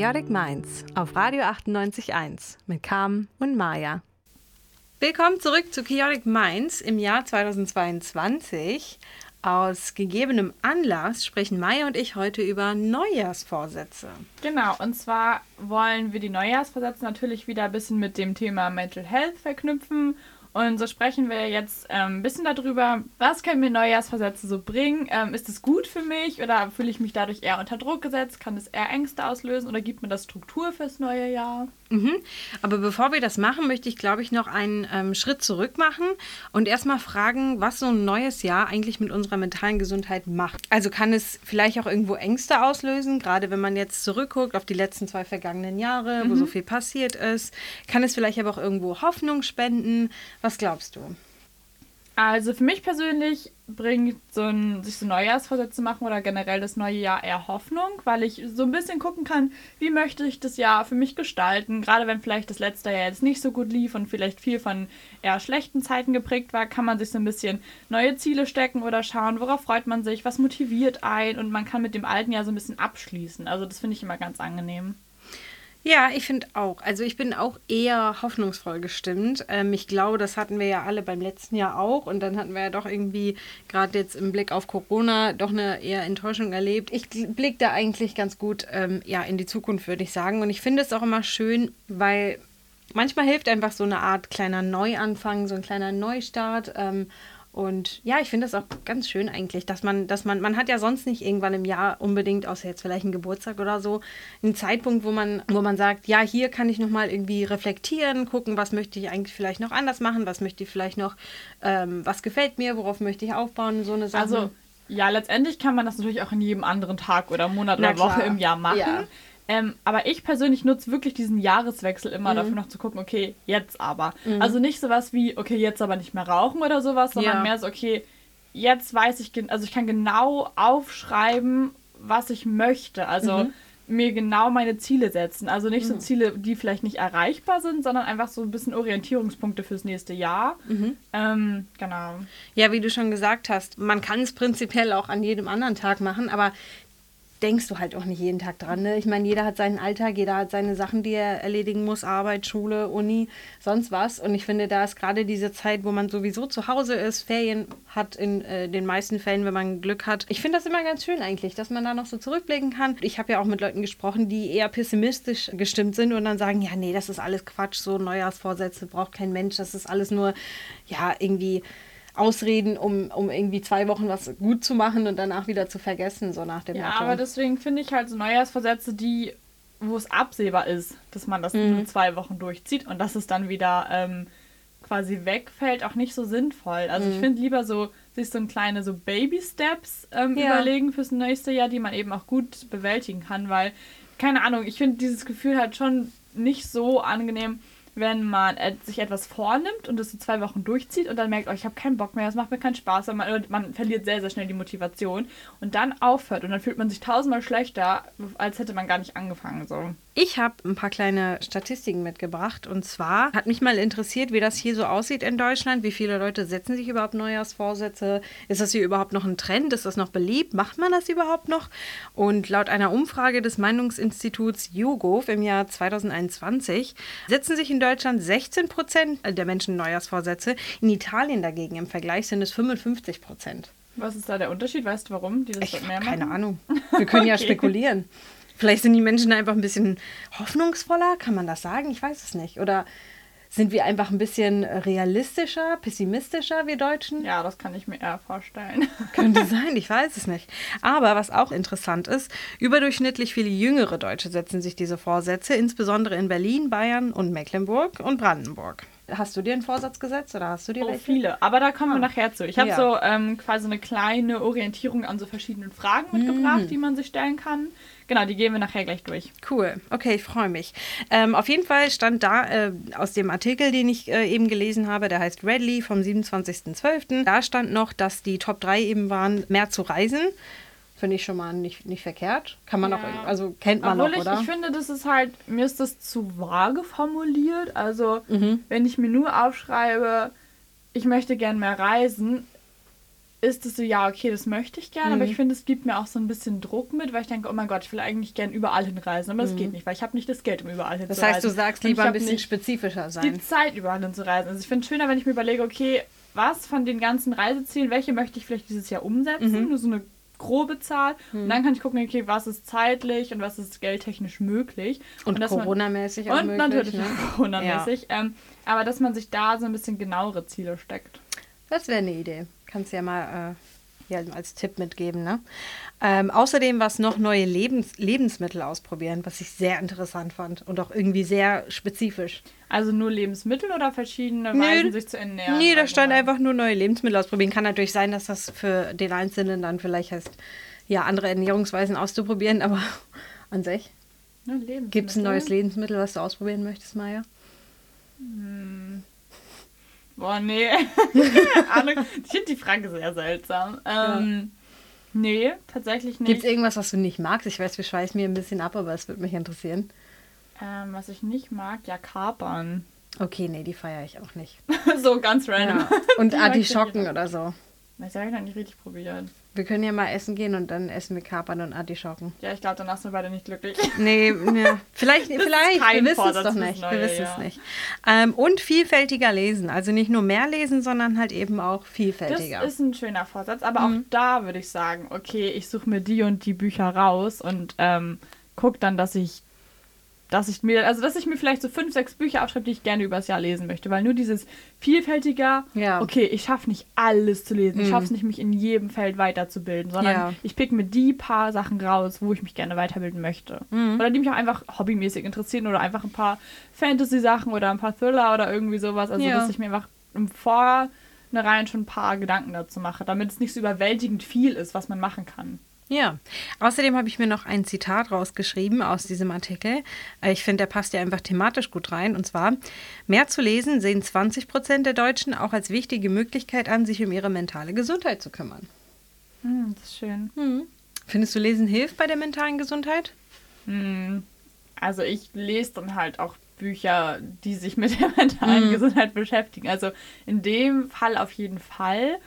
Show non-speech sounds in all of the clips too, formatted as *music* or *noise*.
Chaotic Minds auf Radio 98.1 mit Carmen und Maja. Willkommen zurück zu Chaotic Minds im Jahr 2022. Aus gegebenem Anlass sprechen Maya und ich heute über Neujahrsvorsätze. Genau, und zwar wollen wir die Neujahrsvorsätze natürlich wieder ein bisschen mit dem Thema Mental Health verknüpfen und so sprechen wir jetzt ähm, ein bisschen darüber, was können mir Neujahrsversätze so bringen? Ähm, ist es gut für mich oder fühle ich mich dadurch eher unter Druck gesetzt? Kann es eher Ängste auslösen oder gibt mir das Struktur fürs neue Jahr? Mhm. Aber bevor wir das machen, möchte ich, glaube ich, noch einen ähm, Schritt zurück machen und erstmal fragen, was so ein neues Jahr eigentlich mit unserer mentalen Gesundheit macht. Also kann es vielleicht auch irgendwo Ängste auslösen, gerade wenn man jetzt zurückguckt auf die letzten zwei vergangenen Jahre, mhm. wo so viel passiert ist. Kann es vielleicht aber auch irgendwo Hoffnung spenden? Was glaubst du? Also für mich persönlich bringt so ein, sich so Neujahrsvorsätze machen oder generell das neue Jahr eher Hoffnung, weil ich so ein bisschen gucken kann, wie möchte ich das Jahr für mich gestalten. Gerade wenn vielleicht das letzte Jahr jetzt nicht so gut lief und vielleicht viel von eher schlechten Zeiten geprägt war, kann man sich so ein bisschen neue Ziele stecken oder schauen, worauf freut man sich, was motiviert ein und man kann mit dem alten Jahr so ein bisschen abschließen. Also das finde ich immer ganz angenehm. Ja, ich finde auch. Also ich bin auch eher hoffnungsvoll gestimmt. Ähm, ich glaube, das hatten wir ja alle beim letzten Jahr auch. Und dann hatten wir ja doch irgendwie, gerade jetzt im Blick auf Corona, doch eine eher Enttäuschung erlebt. Ich blicke da eigentlich ganz gut ähm, ja, in die Zukunft, würde ich sagen. Und ich finde es auch immer schön, weil manchmal hilft einfach so eine Art kleiner Neuanfang, so ein kleiner Neustart. Ähm, und ja, ich finde das auch ganz schön eigentlich, dass man, dass man, man hat ja sonst nicht irgendwann im Jahr unbedingt, außer jetzt vielleicht einen Geburtstag oder so, einen Zeitpunkt, wo man, wo man sagt, ja, hier kann ich nochmal irgendwie reflektieren, gucken, was möchte ich eigentlich vielleicht noch anders machen, was möchte ich vielleicht noch, ähm, was gefällt mir, worauf möchte ich aufbauen, so eine Sache. Also ja, letztendlich kann man das natürlich auch in jedem anderen Tag oder Monat oder Woche im Jahr machen. Ja. Ähm, aber ich persönlich nutze wirklich diesen Jahreswechsel immer mhm. dafür noch zu gucken, okay, jetzt aber. Mhm. Also nicht sowas wie, okay, jetzt aber nicht mehr rauchen oder sowas, sondern ja. mehr so, okay, jetzt weiß ich, also ich kann genau aufschreiben, was ich möchte. Also mhm. mir genau meine Ziele setzen. Also nicht so mhm. Ziele, die vielleicht nicht erreichbar sind, sondern einfach so ein bisschen Orientierungspunkte fürs nächste Jahr. Mhm. Ähm, genau. Ja, wie du schon gesagt hast, man kann es prinzipiell auch an jedem anderen Tag machen, aber denkst du halt auch nicht jeden Tag dran. Ne? Ich meine, jeder hat seinen Alltag, jeder hat seine Sachen, die er erledigen muss, Arbeit, Schule, Uni, sonst was. Und ich finde, da ist gerade diese Zeit, wo man sowieso zu Hause ist, Ferien hat in äh, den meisten Fällen, wenn man Glück hat. Ich finde das immer ganz schön eigentlich, dass man da noch so zurückblicken kann. Ich habe ja auch mit Leuten gesprochen, die eher pessimistisch gestimmt sind und dann sagen, ja, nee, das ist alles Quatsch, so Neujahrsvorsätze braucht kein Mensch, das ist alles nur, ja, irgendwie Ausreden, um, um irgendwie zwei Wochen was gut zu machen und danach wieder zu vergessen, so nach dem ja, Motto. aber deswegen finde ich halt so Neujahrsversätze, die, wo es absehbar ist, dass man das mhm. nur zwei Wochen durchzieht und dass es dann wieder ähm, quasi wegfällt, auch nicht so sinnvoll. Also mhm. ich finde lieber so, sich so ein kleine so Baby-Steps ähm, ja. überlegen fürs nächste Jahr, die man eben auch gut bewältigen kann, weil, keine Ahnung, ich finde dieses Gefühl halt schon nicht so angenehm, wenn man sich etwas vornimmt und es so zwei Wochen durchzieht und dann merkt, oh, ich habe keinen Bock mehr, es macht mir keinen Spaß, man, man verliert sehr, sehr schnell die Motivation und dann aufhört und dann fühlt man sich tausendmal schlechter, als hätte man gar nicht angefangen. So. Ich habe ein paar kleine Statistiken mitgebracht. Und zwar hat mich mal interessiert, wie das hier so aussieht in Deutschland. Wie viele Leute setzen sich überhaupt Neujahrsvorsätze? Ist das hier überhaupt noch ein Trend? Ist das noch beliebt? Macht man das überhaupt noch? Und laut einer Umfrage des Meinungsinstituts YouGov im Jahr 2021 setzen sich in Deutschland 16 Prozent der Menschen Neujahrsvorsätze. In Italien dagegen im Vergleich sind es 55 Prozent. Was ist da der Unterschied? Weißt du warum? Die das ich mehr keine Ahnung. *laughs* Wir können okay. ja spekulieren. Vielleicht sind die Menschen einfach ein bisschen hoffnungsvoller, kann man das sagen? Ich weiß es nicht. Oder sind wir einfach ein bisschen realistischer, pessimistischer, wir Deutschen? Ja, das kann ich mir eher vorstellen. *laughs* Könnte sein, ich weiß es nicht. Aber was auch interessant ist, überdurchschnittlich viele jüngere Deutsche setzen sich diese Vorsätze, insbesondere in Berlin, Bayern und Mecklenburg und Brandenburg. Hast du dir einen Vorsatz gesetzt oder hast du dir oh, welche? viele, aber da kommen ah. wir nachher zu. Ich habe ja. so ähm, quasi eine kleine Orientierung an so verschiedenen Fragen mitgebracht, mm. die man sich stellen kann. Genau, die gehen wir nachher gleich durch. Cool, okay, ich freue mich. Ähm, auf jeden Fall stand da äh, aus dem Artikel, den ich äh, eben gelesen habe, der heißt Redley vom 27.12., da stand noch, dass die Top 3 eben waren, mehr zu reisen. Finde ich schon mal nicht, nicht verkehrt. Kann man ja. auch, also kennt man Obwohl noch, oder? Ich finde, das ist halt, mir ist das zu vage formuliert. Also, mhm. wenn ich mir nur aufschreibe, ich möchte gern mehr reisen, ist es so, ja, okay, das möchte ich gerne, mhm. aber ich finde, es gibt mir auch so ein bisschen Druck mit, weil ich denke, oh mein Gott, ich will eigentlich gerne überall hinreisen, aber mhm. das geht nicht, weil ich habe nicht das Geld, um überall hinzureisen. Das heißt, du sagst lieber ein bisschen spezifischer sein. Die Zeit, überall hinzureisen. Also ich finde es schöner, wenn ich mir überlege, okay, was von den ganzen Reisezielen, welche möchte ich vielleicht dieses Jahr umsetzen? Mhm. Nur so eine grobe Zahl. Mhm. Und dann kann ich gucken, okay, was ist zeitlich und was ist geldtechnisch möglich. Und, und Corona-mäßig auch Und möglich, natürlich ne? *laughs* Corona-mäßig. Ja. Ähm, aber dass man sich da so ein bisschen genauere Ziele steckt. Das wäre eine Idee. Kannst ja mal äh, ja, als Tipp mitgeben. Ne? Ähm, außerdem was noch neue Lebens Lebensmittel ausprobieren, was ich sehr interessant fand und auch irgendwie sehr spezifisch. Also nur Lebensmittel oder verschiedene Nö, Weisen, sich zu ernähren? Nee, da stand einfach nur neue Lebensmittel ausprobieren. Kann natürlich sein, dass das für den Einzelnen dann vielleicht heißt, ja, andere Ernährungsweisen auszuprobieren, aber *laughs* an sich. Gibt es ein neues Lebensmittel, was du ausprobieren möchtest, Maya? Hm. Boah, nee. *laughs* ich finde die Frage sehr seltsam. Ähm, ja. Nee, tatsächlich nicht. Gibt es irgendwas, was du nicht magst? Ich weiß, wir schweißen mir ein bisschen ab, aber es würde mich interessieren. Ähm, was ich nicht mag, ja, Kapern. Okay, nee, die feiere ich auch nicht. *laughs* so ganz random. Ja. Und *laughs* Artischocken oder so. Das habe ich noch nicht richtig probiert. Wir können ja mal essen gehen und dann essen wir Kapern und Artischocken. Ja, ich glaube, danach sind wir beide nicht glücklich. *laughs* Nee, ja. vielleicht, *laughs* vielleicht. wir wissen es doch nicht. Neue, wir wissen ja. es nicht. Ähm, und vielfältiger lesen. Also nicht nur mehr lesen, sondern halt eben auch vielfältiger. Das ist ein schöner Vorsatz. Aber mhm. auch da würde ich sagen, okay, ich suche mir die und die Bücher raus und ähm, gucke dann, dass ich dass ich mir, also dass ich mir vielleicht so fünf, sechs Bücher aufschreibe, die ich gerne übers Jahr lesen möchte, weil nur dieses vielfältiger, ja. okay, ich schaffe nicht alles zu lesen, mhm. ich schaffe es nicht, mich in jedem Feld weiterzubilden, sondern ja. ich pick mir die paar Sachen raus, wo ich mich gerne weiterbilden möchte. Mhm. Oder die mich auch einfach hobbymäßig interessieren oder einfach ein paar Fantasy-Sachen oder ein paar Thriller oder irgendwie sowas, also ja. dass ich mir einfach im Vornherein schon ein paar Gedanken dazu mache, damit es nicht so überwältigend viel ist, was man machen kann. Ja, außerdem habe ich mir noch ein Zitat rausgeschrieben aus diesem Artikel. Äh, ich finde, der passt ja einfach thematisch gut rein. Und zwar, mehr zu lesen sehen 20 Prozent der Deutschen auch als wichtige Möglichkeit an, sich um ihre mentale Gesundheit zu kümmern. Hm, das ist schön. Hm. Findest du, Lesen hilft bei der mentalen Gesundheit? Hm. Also ich lese dann halt auch Bücher, die sich mit der *laughs* mentalen hm. Gesundheit beschäftigen. Also in dem Fall auf jeden Fall.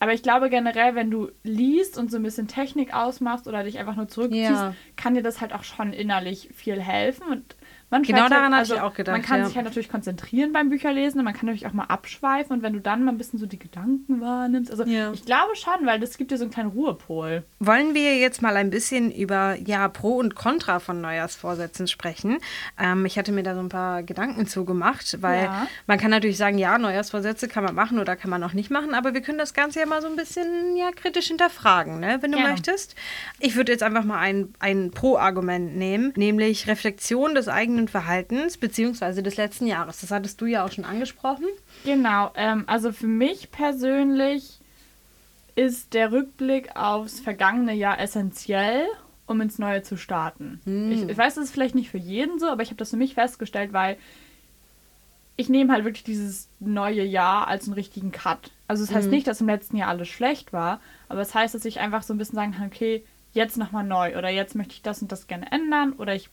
Aber ich glaube generell, wenn du liest und so ein bisschen Technik ausmachst oder dich einfach nur zurückziehst, ja. kann dir das halt auch schon innerlich viel helfen. Und man genau daran halt, also, habe ich auch gedacht. Man kann ja. sich halt natürlich konzentrieren beim Bücherlesen und man kann natürlich auch mal abschweifen und wenn du dann mal ein bisschen so die Gedanken wahrnimmst. Also ja. ich glaube schon, weil das gibt dir so einen kleinen Ruhepol. Wollen wir jetzt mal ein bisschen über ja Pro und Contra von Neujahrsvorsätzen sprechen? Ähm, ich hatte mir da so ein paar Gedanken zugemacht, weil ja. man kann natürlich sagen, ja, Neujahrsvorsätze kann man machen oder kann man auch nicht machen, aber wir können das Ganze ja mal so ein bisschen ja kritisch hinterfragen, ne, wenn du möchtest. Ich würde jetzt einfach mal ein, ein Pro-Argument nehmen, nämlich Reflexion des eigenen eigenen Verhaltens beziehungsweise des letzten Jahres. Das hattest du ja auch schon angesprochen. Genau, ähm, also für mich persönlich ist der Rückblick aufs vergangene Jahr essentiell, um ins Neue zu starten. Hm. Ich, ich, weiß, das ist vielleicht nicht für jeden so, aber ich habe das für mich festgestellt, weil ich nehme halt wirklich dieses neue Jahr als einen richtigen Cut. Also das heißt hm. nicht, dass im letzten Jahr alles schlecht war, aber es das heißt, dass ich einfach so ein bisschen sagen kann, okay, jetzt nochmal neu oder jetzt möchte ich das und das gerne ändern oder ich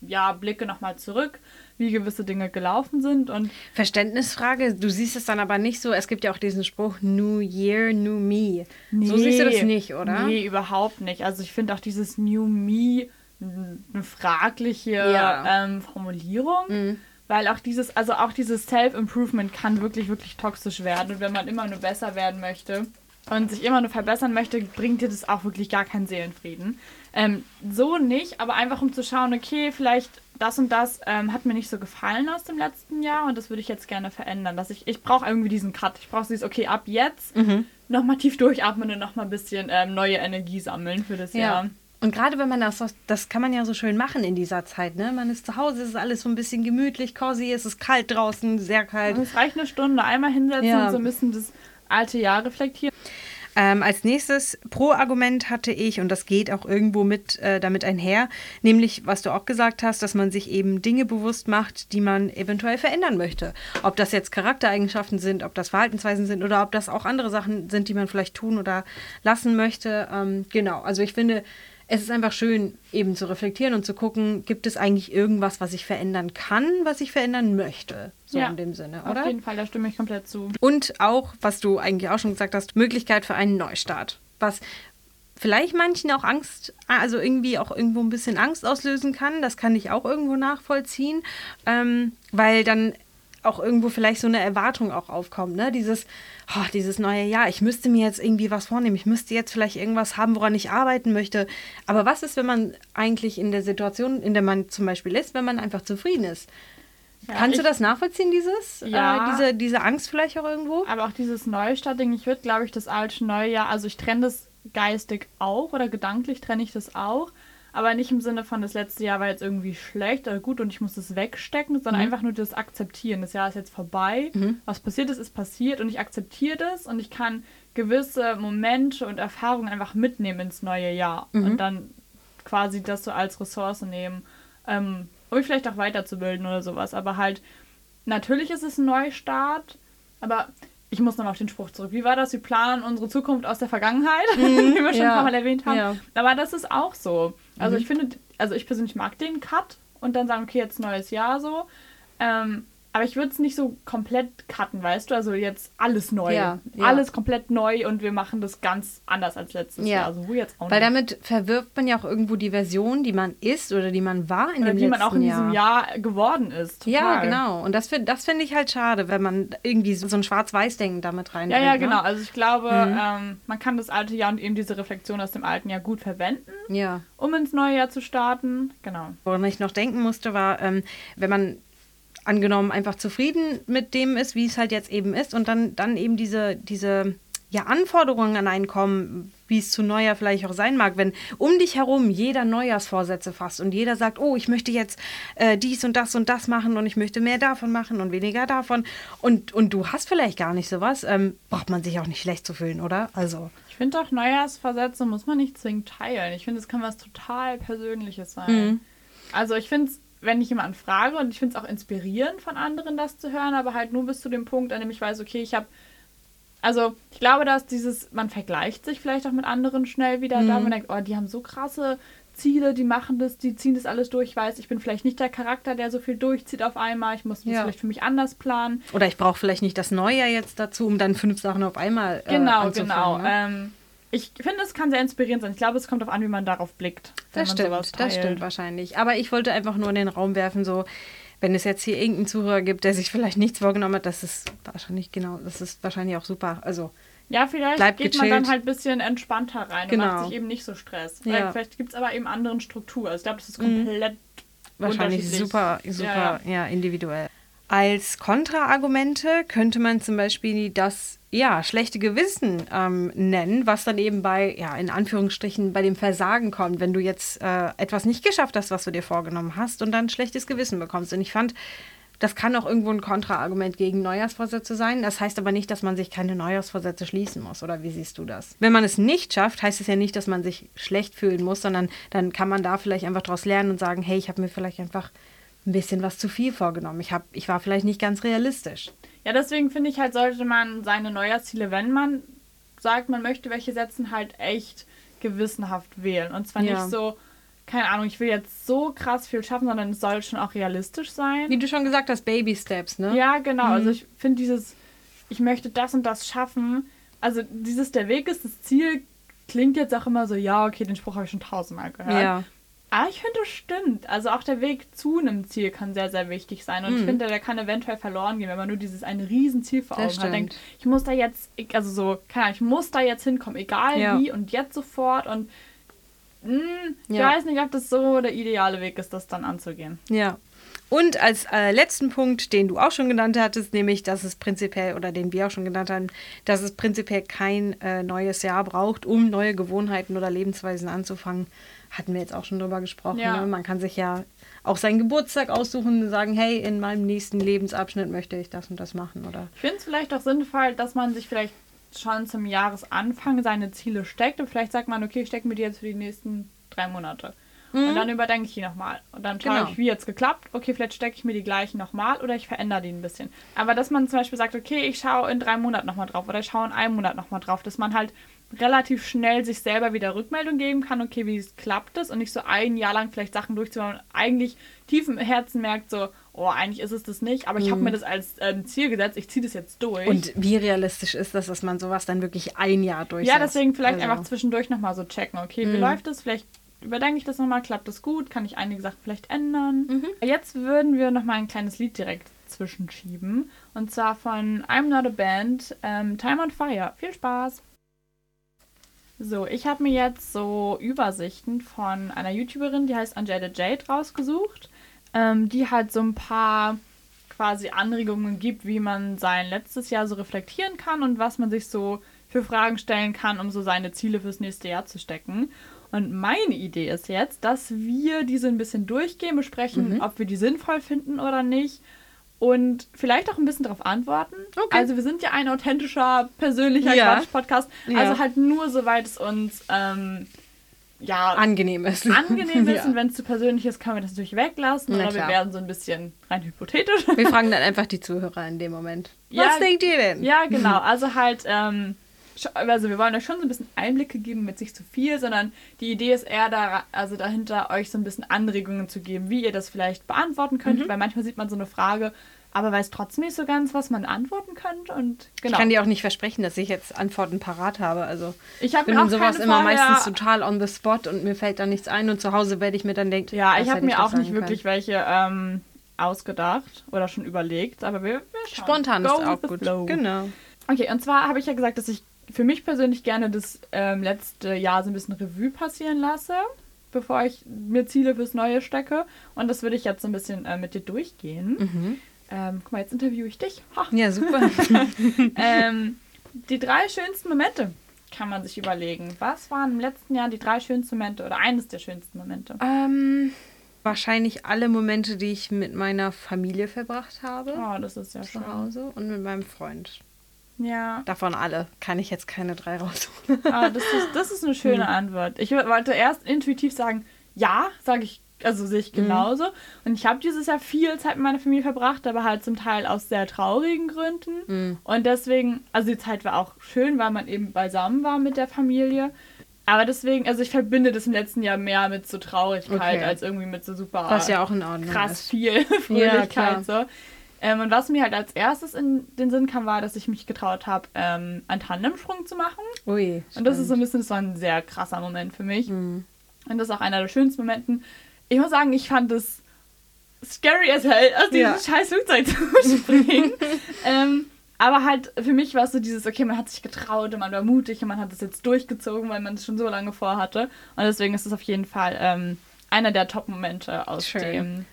ja, blicke nochmal zurück, wie gewisse Dinge gelaufen sind. Und Verständnisfrage, du siehst es dann aber nicht so, es gibt ja auch diesen Spruch New Year, New Me. Nee, so siehst du das nicht, oder? Nee, überhaupt nicht. Also ich finde auch dieses New Me eine fragliche ja. ähm, Formulierung. Mhm. Weil auch dieses, also auch dieses Self-Improvement kann wirklich, wirklich toxisch werden. Und wenn man immer nur besser werden möchte und sich immer nur verbessern möchte, bringt dir das auch wirklich gar keinen Seelenfrieden. Ähm, so nicht, aber einfach um zu schauen, okay, vielleicht das und das ähm, hat mir nicht so gefallen aus dem letzten Jahr und das würde ich jetzt gerne verändern. Dass ich, ich brauche irgendwie diesen Cut. Ich brauche dieses, okay, ab jetzt mhm. nochmal tief durchatmen und nochmal ein bisschen ähm, neue Energie sammeln für das ja. Jahr. Und gerade wenn man das, das kann man ja so schön machen in dieser Zeit, ne? Man ist zu Hause, es ist alles so ein bisschen gemütlich, cozy, es ist kalt draußen, sehr kalt. Und es reicht eine Stunde, einmal hinsetzen ja. und so ein bisschen das alte Jahr reflektieren. Ähm, als nächstes Pro-Argument hatte ich, und das geht auch irgendwo mit äh, damit einher, nämlich, was du auch gesagt hast, dass man sich eben Dinge bewusst macht, die man eventuell verändern möchte. Ob das jetzt Charaktereigenschaften sind, ob das Verhaltensweisen sind oder ob das auch andere Sachen sind, die man vielleicht tun oder lassen möchte. Ähm, genau, also ich finde, es ist einfach schön, eben zu reflektieren und zu gucken, gibt es eigentlich irgendwas, was ich verändern kann, was ich verändern möchte. So Ja, in dem Sinne, Auf oder? jeden Fall, da stimme ich komplett zu. Und auch, was du eigentlich auch schon gesagt hast, Möglichkeit für einen Neustart. Was vielleicht manchen auch Angst, also irgendwie auch irgendwo ein bisschen Angst auslösen kann. Das kann ich auch irgendwo nachvollziehen, ähm, weil dann auch irgendwo vielleicht so eine Erwartung auch aufkommt, ne? Dieses, oh, dieses neue Jahr, ich müsste mir jetzt irgendwie was vornehmen, ich müsste jetzt vielleicht irgendwas haben, woran ich arbeiten möchte. Aber was ist, wenn man eigentlich in der Situation, in der man zum Beispiel ist, wenn man einfach zufrieden ist? Ja, Kannst du das nachvollziehen, dieses? Ja. Äh, diese, diese Angst vielleicht auch irgendwo? Aber auch dieses Neustart-Ding, ich würde, glaube ich, das alte neue Jahr, also ich trenne das geistig auch oder gedanklich trenne ich das auch, aber nicht im Sinne von, das letzte Jahr war jetzt irgendwie schlecht oder gut und ich muss das wegstecken, sondern Mhm. einfach nur das Akzeptieren. Das Jahr ist jetzt vorbei, was passiert ist, ist passiert und ich akzeptiere das und ich kann gewisse Momente und Erfahrungen einfach mitnehmen ins neue Jahr Mhm. und dann quasi das so als Ressource nehmen, ähm, um mich vielleicht auch weiterzubilden oder sowas. Aber halt, natürlich ist es ein Neustart, aber ich muss nochmal auf den Spruch zurück. Wie war das? Wir planen unsere Zukunft aus der Vergangenheit, *laughs* wie wir schon ja, Mal erwähnt haben. ja. Aber das ist auch so. Also ich finde, also ich persönlich mag den Cut und dann sagen, okay, jetzt neues Jahr so. Ähm, aber ich würde es nicht so komplett cutten, weißt du? Also jetzt alles neu. Ja, ja. Alles komplett neu und wir machen das ganz anders als letztes Ja. Jahr. Also wo jetzt auch Weil nicht. damit verwirft man ja auch irgendwo die Version, die man ist oder die man war in Oder dem wie man letzten auch in diesem Jahr. Jahr geworden ist. Total. Ja, genau. Und das, das finde ich halt schade, wenn man irgendwie so so ein Schwarz-Weiß-Denken damit rein Ja, ja, ne? genau. Also ich glaube, Mhm. ähm, man kann das alte Jahr und eben diese Reflexion aus dem alten Jahr gut verwenden, Ja. um ins neue Jahr zu starten. Genau. Woran ich noch denken musste, war, ähm, wenn man angenommen einfach zufrieden mit dem ist, wie es halt jetzt eben ist und dann, dann eben diese, diese ja, Anforderungen an einen kommen, wie es zu Neujahr vielleicht auch sein mag, wenn um dich herum jeder Neujahrsvorsätze fasst und jeder sagt, oh, ich möchte jetzt äh, dies und das und das machen und ich möchte mehr davon machen und weniger davon und, und du hast vielleicht gar nicht sowas, ähm, braucht man sich auch nicht schlecht zu fühlen, oder? Also, Ich finde auch Neujahrsversätze muss man nicht zwingend teilen. Ich finde, es kann was total Persönliches sein. Mhm. Also ich finde es, wenn ich jemanden frage und ich finde es auch inspirierend von anderen, das zu hören, aber halt nur bis zu dem Punkt, an dem ich weiß, okay, ich habe also ich glaube, dass dieses, man vergleicht sich vielleicht auch mit anderen schnell wieder da, man denkt, oh, die haben so krasse Ziele, die machen das, die ziehen das alles durch. Ich weiß, ich bin vielleicht nicht der Charakter, der so viel durchzieht auf einmal. Ich muss das Ja. vielleicht für mich anders planen. oder ich brauche vielleicht nicht das Neujahr jetzt dazu, um dann fünf Sachen auf einmal äh, Genau, genau. Ne? Ähm, ich finde, es kann sehr inspirierend sein. Ich glaube, es kommt darauf an, wie man darauf blickt. wenn Das man stimmt, das stimmt wahrscheinlich. Aber ich wollte einfach nur in den Raum werfen, so, wenn es jetzt hier irgendeinen Zuhörer gibt, der sich vielleicht nichts vorgenommen hat, das ist wahrscheinlich genau, das ist wahrscheinlich auch super. Also, Ja, vielleicht Bleibt geht man gechillt. dann halt ein bisschen entspannter rein Genau. und macht sich eben nicht so Stress. Ja. Weil vielleicht gibt es aber eben anderen Struktur. Also ich glaube, das ist komplett wahrscheinlich unterschiedlich. super, super, Ja, ja, individuell. Als Kontraargumente könnte man zum Beispiel das ja, schlechte Gewissen ähm, nennen, was dann eben bei, ja, in Anführungsstrichen, bei dem Versagen kommt, wenn du jetzt äh, etwas nicht geschafft hast, was du dir vorgenommen hast und dann schlechtes Gewissen bekommst. Und ich fand, das kann auch irgendwo ein Kontraargument gegen Neujahrsvorsätze sein. Das heißt aber nicht, dass man sich keine Neujahrsvorsätze schließen muss. Oder wie siehst du das? Wenn man es nicht schafft, heißt es ja nicht, dass man sich schlecht fühlen muss, sondern dann kann man da vielleicht einfach daraus lernen und sagen, hey, ich habe mir vielleicht einfach ein bisschen was zu viel vorgenommen. Ich, hab, ich war vielleicht nicht ganz realistisch. Ja, deswegen finde ich halt, sollte man seine Neujahrsziele, wenn man sagt, man möchte welche setzen, halt echt gewissenhaft wählen. Und zwar Ja. nicht so, keine Ahnung, ich will jetzt so krass viel schaffen, sondern es soll schon auch realistisch sein. Wie du schon gesagt hast, Baby Steps, ne? Ja, genau. Also ich finde dieses, ich möchte das und das schaffen. Also dieses, der Weg ist das Ziel, klingt jetzt auch immer so, ja, okay, den Spruch habe ich schon tausendmal gehört. Ja. Aber ich finde, das stimmt. Also auch der Weg zu einem Ziel kann sehr, sehr wichtig sein. Und ich finde, der kann eventuell verloren gehen, wenn man nur dieses eine Riesenziel vor Das Augen hat. stimmt. Denkt, ich muss da jetzt, also so, keine Ahnung, ich muss da jetzt hinkommen, egal Ja. wie und jetzt sofort. Und mh, ich Ja. weiß nicht, ob das so der ideale Weg ist, das dann anzugehen. Ja. Und als äh, letzten Punkt, den du auch schon genannt hattest, nämlich, dass es prinzipiell, oder den wir auch schon genannt haben, dass es prinzipiell kein äh, neues Jahr braucht, um neue Gewohnheiten oder Lebensweisen anzufangen, hatten wir jetzt auch schon drüber gesprochen. Ja. Ne? Man kann sich ja auch seinen Geburtstag aussuchen und sagen, hey, in meinem nächsten Lebensabschnitt möchte ich das und das machen, oder? Ich finde es vielleicht auch sinnvoll, dass man sich vielleicht schon zum Jahresanfang seine Ziele steckt und vielleicht sagt man, okay, ich stecke mir die jetzt für die nächsten drei Monate. Und dann überdenke ich die nochmal. Und dann schaue Mhm. Genau. ich, wie jetzt geklappt. Okay, vielleicht stecke ich mir die gleichen nochmal oder ich verändere die ein bisschen. Aber dass man zum Beispiel sagt, okay, ich schaue in drei Monaten nochmal drauf oder ich schaue in einem Monat nochmal drauf, dass man halt relativ schnell sich selber wieder Rückmeldung geben kann, okay, wie klappt das und nicht so ein Jahr lang vielleicht Sachen durchzumachen und eigentlich tief im Herzen merkt so, oh, eigentlich ist es das nicht, aber ich habe Mhm. mir das als ähm, Ziel gesetzt, ich ziehe das jetzt durch. Und wie realistisch ist das, dass man sowas dann wirklich ein Jahr durchsetzt? ja, deswegen vielleicht Also, einfach zwischendurch nochmal so checken, okay, wie Mhm. läuft das? Vielleicht überdenke ich das nochmal, klappt das gut, kann ich einige Sachen vielleicht ändern. Mhm. Jetzt würden wir nochmal ein kleines Lied direkt zwischenschieben und zwar von I'm Not a Band, ähm, Time on Fire. Viel Spaß! So, ich habe mir jetzt so Übersichten von einer YouTuberin, die heißt Angela Jade, rausgesucht, ähm, die halt so ein paar quasi Anregungen gibt, wie man sein letztes Jahr so reflektieren kann und was man sich so für Fragen stellen kann, um so seine Ziele fürs nächste Jahr zu stecken. Und meine Idee ist jetzt, dass wir diese ein bisschen durchgehen, besprechen, Mhm. ob wir die sinnvoll finden oder nicht. Und vielleicht auch ein bisschen darauf antworten. Okay. Also wir sind ja ein authentischer, persönlicher Ja. Quatsch-Podcast. Ja. Also halt nur, soweit es uns ähm, ja, Angenehm ist. angenehm *laughs* ist. Ja. Und wenn es zu persönlich ist, können wir das natürlich weglassen. Na oder wir klar. werden so ein bisschen rein hypothetisch. Wir fragen dann einfach die Zuhörer in dem Moment. Was denkt ihr denn? Ja, genau. Also halt, ähm, also wir wollen euch schon so ein bisschen Einblicke geben mit nicht zu viel, sondern die Idee ist eher da, also dahinter euch so ein bisschen Anregungen zu geben, wie ihr das vielleicht beantworten könnt, Mhm. weil manchmal sieht man so eine Frage, aber weiß trotzdem nicht so ganz, was man antworten könnte und genau. Ich kann dir auch nicht versprechen, dass ich jetzt Antworten parat habe. Also ich habe bin in auch sowas immer meistens total on the spot und mir fällt da nichts ein und zu Hause werde ich mir dann denken, Ja, ich habe mir auch nicht wirklich welche ähm, ausgedacht oder schon überlegt, aber wir, wir schauen. Spontan Go ist auch gut. flow. Genau. Okay, und zwar habe ich ja gesagt, dass ich für mich persönlich gerne das ähm, letzte Jahr so ein bisschen Revue passieren lasse, bevor ich mir Ziele fürs Neue stecke. Und das würde ich jetzt so ein bisschen äh, mit dir durchgehen. Mhm. Ähm, guck mal, jetzt interviewe ich dich. Ha. Ja, super. *laughs* ähm, die drei schönsten Momente kann man sich überlegen. Was waren im letzten Jahr die drei schönsten Momente oder eines der schönsten Momente? ähm, wahrscheinlich alle Momente, die ich mit meiner Familie verbracht habe. Oh, das ist ja Zu schön. Hause und mit meinem Freund. Ja, Davon alle. Kann ich jetzt keine drei rausholen. ah, das, ist, das ist eine *laughs* schöne Antwort. Ich wollte erst intuitiv sagen, ja, sage ich, also sehe ich genauso. Und ich habe dieses Jahr viel Zeit mit meiner Familie verbracht, aber halt zum Teil aus sehr traurigen Gründen. Mhm. Und deswegen, also die Zeit war auch schön, weil man eben beisammen war mit der Familie. Aber deswegen, also ich verbinde das im letzten Jahr mehr mit so Traurigkeit Okay. als irgendwie mit so super Was ja auch in Ordnung krass ist. viel *laughs* Ja, Fröhlichkeit. klar. so. Ähm, und was mir halt als erstes in den Sinn kam, war, dass ich mich getraut habe, ähm, einen Tandemsprung zu machen. Ui. Und das ist so ein bisschen so ein sehr krasser Moment für mich. Mhm. Und das ist auch einer der schönsten Momenten. Ich muss sagen, ich fand es scary as hell, aus diesem Ja. scheiß Flugzeug zu *laughs* springen. ähm, aber halt für mich war es so dieses, okay, man hat sich getraut und man war mutig und man hat es jetzt durchgezogen, weil man es schon so lange vorhatte. Und deswegen ist es auf jeden Fall ähm, einer der Top-Momente aus Schön. dem,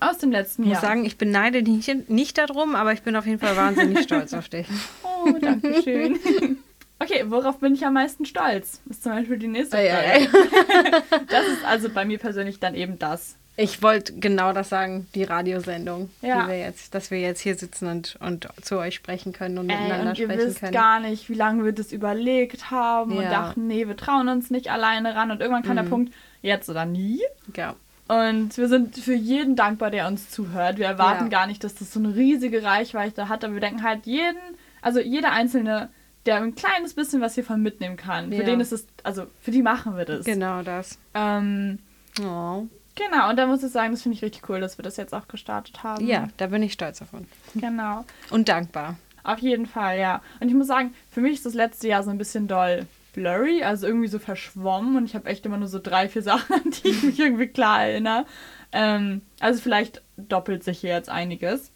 aus dem letzten Ich muss Jahr. sagen, ich beneide dich nicht, darum, aber ich bin auf jeden Fall wahnsinnig stolz auf dich. *laughs* Oh, danke schön. *laughs* Okay, worauf bin ich am meisten stolz? Ist zum Beispiel die nächste Ei, Frage. ei, ei. *laughs* Das ist also bei mir persönlich dann eben das. Ich wollte genau das sagen, die Radiosendung, Ja. die wir jetzt, dass wir jetzt hier sitzen und, und zu euch sprechen können und Ey, miteinander und ihr sprechen wisst können. gar nicht, wie lange wir das überlegt haben und Ja. dachten, nee, wir trauen uns nicht alleine ran. Und irgendwann kam der Mhm. Punkt, jetzt oder nie. ja. Und wir sind für jeden dankbar, der uns zuhört. Wir erwarten Ja. gar nicht, dass das so eine riesige Reichweite hat, aber wir denken halt jeden, also jeder Einzelne, der ein kleines bisschen was hiervon mitnehmen kann, für Ja. den ist es, also für die machen wir das. Genau das. Ähm, Oh. genau, und da muss ich sagen, das finde ich richtig cool, dass wir das jetzt auch gestartet haben. Ja, da bin ich stolz davon. Genau. Und dankbar. Auf jeden Fall, ja. Und ich muss sagen, für mich ist das letzte Jahr so ein bisschen doll blurry, also irgendwie so verschwommen und ich habe echt immer nur so drei, vier Sachen, *laughs* an die ich mich irgendwie klar erinnere. Ähm, also vielleicht doppelt sich hier jetzt einiges.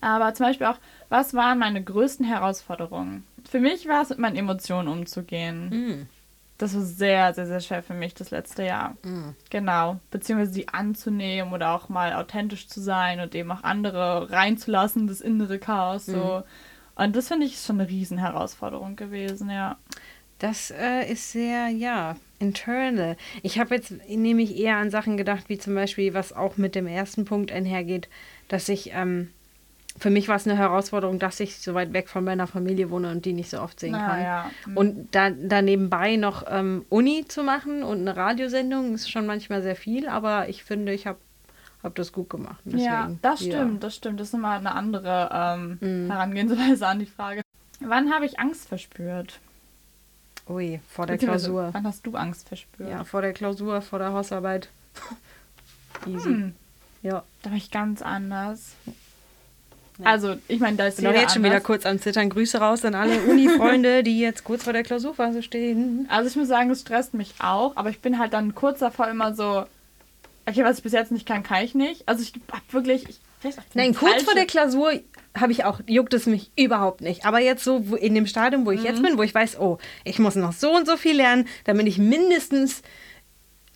Aber zum Beispiel auch, was waren meine größten Herausforderungen? Für mich war es, mit meinen Emotionen umzugehen. Mm. Das war sehr, sehr, sehr schwer für mich das letzte Jahr. Mm. Genau. Beziehungsweise sie anzunehmen oder auch mal authentisch zu sein und eben auch andere reinzulassen, das innere Chaos so. Und das finde ich ist schon eine riesen Herausforderung gewesen, ja. Das äh, ist sehr, ja, internal. Ich habe jetzt nämlich eher an Sachen gedacht, wie zum Beispiel, was auch mit dem ersten Punkt einhergeht, dass ich, ähm, für mich war es eine Herausforderung, dass ich so weit weg von meiner Familie wohne und die nicht so oft sehen Na kann. ja. Und da, da nebenbei noch ähm, Uni zu machen und eine Radiosendung ist schon manchmal sehr viel, aber ich finde, ich habe hab das gut gemacht. ja, Deswegen, das ja. stimmt, das stimmt. Das ist immer eine andere ähm, Mhm. Herangehensweise an die Frage. Wann habe ich Angst verspürt? Ui, vor der Klausur. Wann hast du Angst verspürt? Ja, vor der Klausur, vor der Hausarbeit. *laughs* Easy. Hm, Ja. da war ich ganz anders. Ja. Also, ich meine, da ist Ich bin jeder jetzt schon wieder anders. kurz am Zittern. Grüße raus an alle Uni-Freunde, die jetzt kurz vor der Klausurphase stehen. Also ich muss sagen, es stresst mich auch, aber ich bin halt dann kurz davor immer so, okay, was ich bis jetzt nicht kann, kann ich nicht. Also ich hab wirklich, ich Nein, kurz falsche- vor der Klausur habe ich auch, juckt es mich überhaupt nicht. Aber jetzt so in dem Stadium, wo ich jetzt bin, wo ich weiß, oh, ich muss noch so und so viel lernen, damit ich mindestens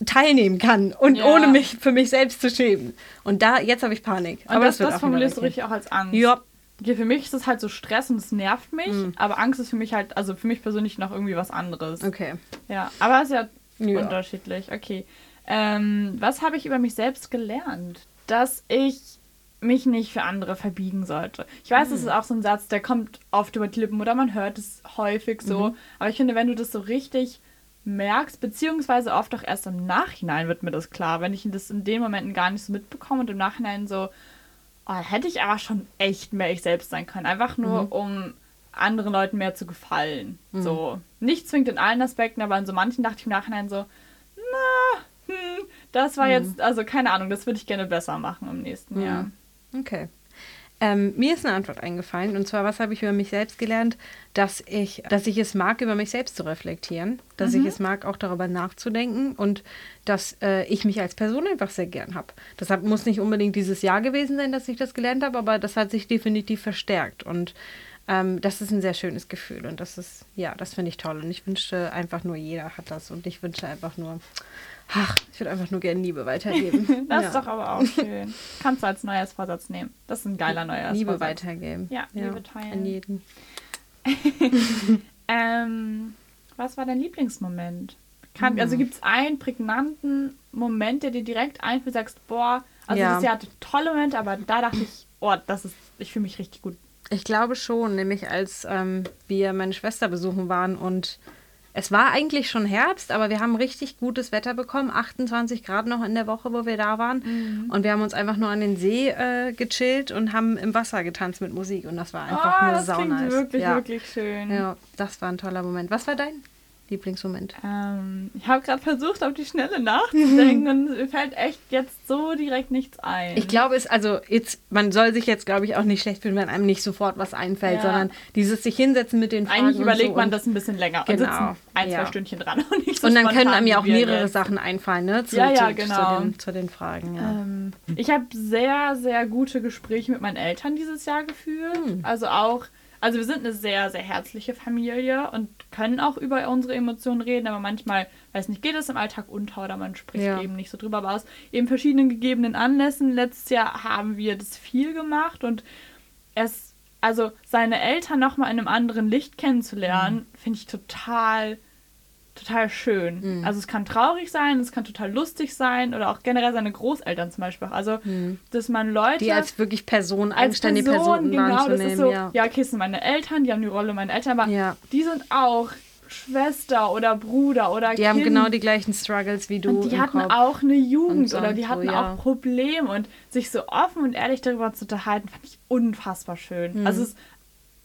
teilnehmen kann und Ja. ohne mich für mich selbst zu schämen. Und da, jetzt habe ich Panik. Und das, das formulierst du richtig auch als Angst. Ja, Okay, für mich ist das halt so Stress und es nervt mich, Mhm. aber Angst ist für mich halt, also für mich persönlich noch irgendwie was anderes. okay. Ja, aber es ist ja, Ja. unterschiedlich. Okay. Ähm, was habe ich über mich selbst gelernt? Dass ich mich nicht für andere verbiegen sollte. Ich weiß, das ist auch so ein Satz, der kommt oft über die Lippen oder man hört es häufig so. Aber ich finde, wenn du das so richtig merkst, beziehungsweise oft auch erst im Nachhinein wird mir das klar, wenn ich das in den Momenten gar nicht so mitbekomme und im Nachhinein so, oh, hätte ich aber schon echt mehr ich selbst sein können. Einfach nur, um anderen Leuten mehr zu gefallen. So. Nicht zwingend in allen Aspekten, aber in so manchen dachte ich im Nachhinein so, na, hm, das war jetzt, also keine Ahnung, das würde ich gerne besser machen im nächsten Jahr. Okay. Ähm, mir ist eine Antwort eingefallen und zwar, was habe ich über mich selbst gelernt? Dass ich, dass ich es mag, über mich selbst zu reflektieren, dass ich es mag, auch darüber nachzudenken und dass äh, ich mich als Person einfach sehr gern habe. Deshalb muss nicht unbedingt dieses Jahr gewesen sein, dass ich das gelernt habe, aber das hat sich definitiv verstärkt und ähm, das ist ein sehr schönes Gefühl und das ist, ja, das finde ich toll und ich wünschte einfach nur, jeder hat das und ich wünsche einfach nur, ach, ich würde einfach nur gerne Liebe weitergeben. *laughs* Das ja. ist doch aber auch schön. Kannst du als Neujahrsvorsatz nehmen. Das ist ein geiler Neujahrsvorsatz. Liebe weitergeben. Ja, Liebe teilen. An jeden. *laughs* Ähm, was war dein Lieblingsmoment? Kann, Also gibt es einen prägnanten Moment, der dir direkt einfällt, sagst, boah, also Ja. das Jahr hatte tolle Momente, aber da dachte ich, oh, das ist, ich fühle mich richtig gut. Ich glaube schon, nämlich als ähm, wir meine Schwester besuchen waren und es war eigentlich schon Herbst, aber wir haben richtig gutes Wetter bekommen, 28 Grad noch in der Woche, wo wir da waren. Und wir haben uns einfach nur an den See äh, gechillt und haben im Wasser getanzt mit Musik und das war einfach oh, nur das saunice. klingt wirklich, ja. wirklich schön. Ja, das war ein toller Moment. Was war dein Lieblingsmoment? Ähm, ich habe gerade versucht, auf die Schnelle nachzudenken *laughs* und mir fällt echt jetzt so direkt nichts ein. Ich glaube, es, also jetzt, man soll sich jetzt, glaube ich, auch nicht schlecht fühlen, wenn einem nicht sofort was einfällt, Ja. sondern dieses sich hinsetzen mit den Fragen. Eigentlich überlegt so man das ein bisschen länger Genau, und sitzen ein, zwei ja. Stündchen dran. Und, nicht so Und dann können einem ja auch mehrere jetzt. Sachen einfallen, ne? Zu, Ja, ja, zu, genau. Zu den, zu den Fragen, ja. Ähm, ich habe sehr, sehr gute Gespräche mit meinen Eltern dieses Jahr geführt. Hm. Also auch, also wir sind eine sehr, sehr herzliche Familie und können auch über unsere Emotionen reden, aber manchmal, weiß nicht, geht es im Alltag unter oder man spricht Ja. eben nicht so drüber. Aber aus eben verschiedenen gegebenen Anlässen, letztes Jahr haben wir das viel gemacht und es, also seine Eltern nochmal in einem anderen Licht kennenzulernen, Hm. finde ich total total schön. Mhm. Also es kann traurig sein, es kann total lustig sein oder auch generell seine Großeltern zum Beispiel. Also, dass man Leute Mhm. Die als wirklich Person, als eigenständige Person, Personen genau, das ist so, ja. ja. okay, es sind meine Eltern, die haben die Rolle meiner Eltern, aber Ja. die sind auch Schwester oder Bruder oder Die kind. haben genau die gleichen Struggles wie du und die hatten Kopf. auch eine Jugend und oder die so, hatten ja. auch Probleme und sich so offen und ehrlich darüber zu unterhalten, fand ich unfassbar schön. Mhm. Also es,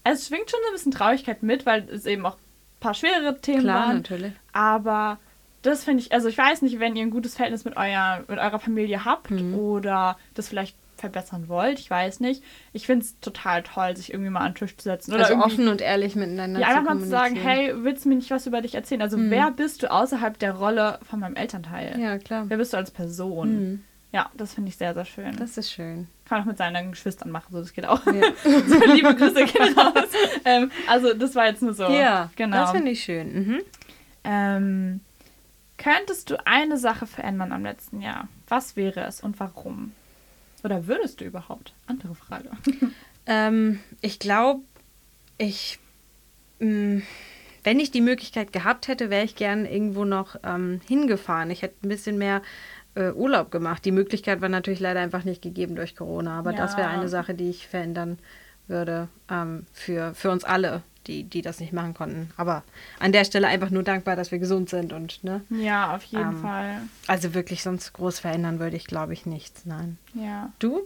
es schwingt schon so ein bisschen Traurigkeit mit, weil es eben auch paar schwerere Themen Klar, waren. natürlich. Aber das finde ich, also ich weiß nicht, wenn ihr ein gutes Verhältnis mit, euer, mit eurer Familie habt Mhm. oder das vielleicht verbessern wollt, ich weiß nicht. Ich finde es total toll, sich irgendwie mal an den Tisch zu setzen. Oder Also offen und ehrlich miteinander ja, zu einfach mal zu sagen, hey, willst du mir nicht was über dich erzählen? Also wer bist du außerhalb der Rolle von meinem Elternteil? Ja, klar. Wer bist du als Person? Mhm. Ja, das finde ich sehr, sehr schön. Das ist schön. Kann auch mit seinen Geschwistern machen, so das geht auch. Ja. *laughs* so, liebe Grüße gehen raus. Ähm, also das war jetzt nur so. Ja, genau. das finde ich schön. Mhm. Ähm, könntest du eine Sache verändern am letzten Jahr? Was wäre es und warum? Oder würdest du überhaupt? Andere Frage. *laughs* Ähm, ich glaube, ich, mh, wenn ich die Möglichkeit gehabt hätte, wäre ich gern irgendwo noch ähm, hingefahren. Ich hätte ein bisschen mehr äh, Urlaub gemacht. Die Möglichkeit war natürlich leider einfach nicht gegeben durch Corona, aber das wäre Ja. eine Sache, die ich verändern würde ähm, für, für uns alle, die, die das nicht machen konnten. Aber an der Stelle einfach nur dankbar, dass wir gesund sind und, ne? Ja, auf jeden Ähm. Fall. Also wirklich sonst groß verändern würde ich, glaube ich, nichts. Nein. Ja. Du?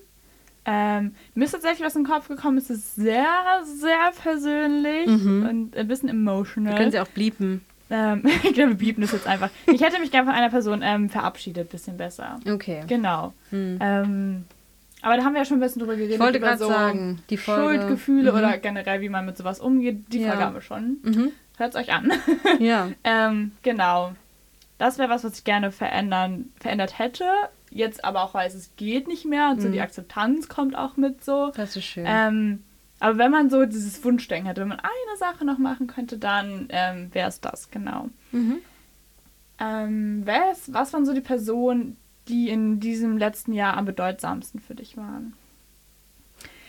Ähm, mir ist tatsächlich was in den Kopf gekommen. Es ist sehr, sehr persönlich Mhm. und ein bisschen Wir emotional. können sie auch bliepen. Ähm, *laughs* ich glaube, wir bieten das jetzt einfach. Ich hätte mich gerne von einer Person ähm, verabschiedet, bisschen besser. Okay. Genau. Ähm, aber da haben wir ja schon ein bisschen drüber geredet. Ich wollte gerade sagen, die Folge. Schuldgefühle Mhm. oder generell, wie man mit sowas umgeht. Die Ja. Folge haben wir schon. Mhm. Hört's euch an. *laughs* Ja. ähm, genau. Das wäre was, was ich gerne verändern, verändert hätte. Jetzt aber auch weiß, es geht nicht mehr und so Mhm. die Akzeptanz kommt auch mit so. Das ist schön. Aber wenn man so dieses Wunschdenken hätte, wenn man eine Sache noch machen könnte, dann ähm, wäre es das, genau. mhm. Ähm, wer ist, was waren so die Personen, die in diesem letzten Jahr am bedeutsamsten für dich waren?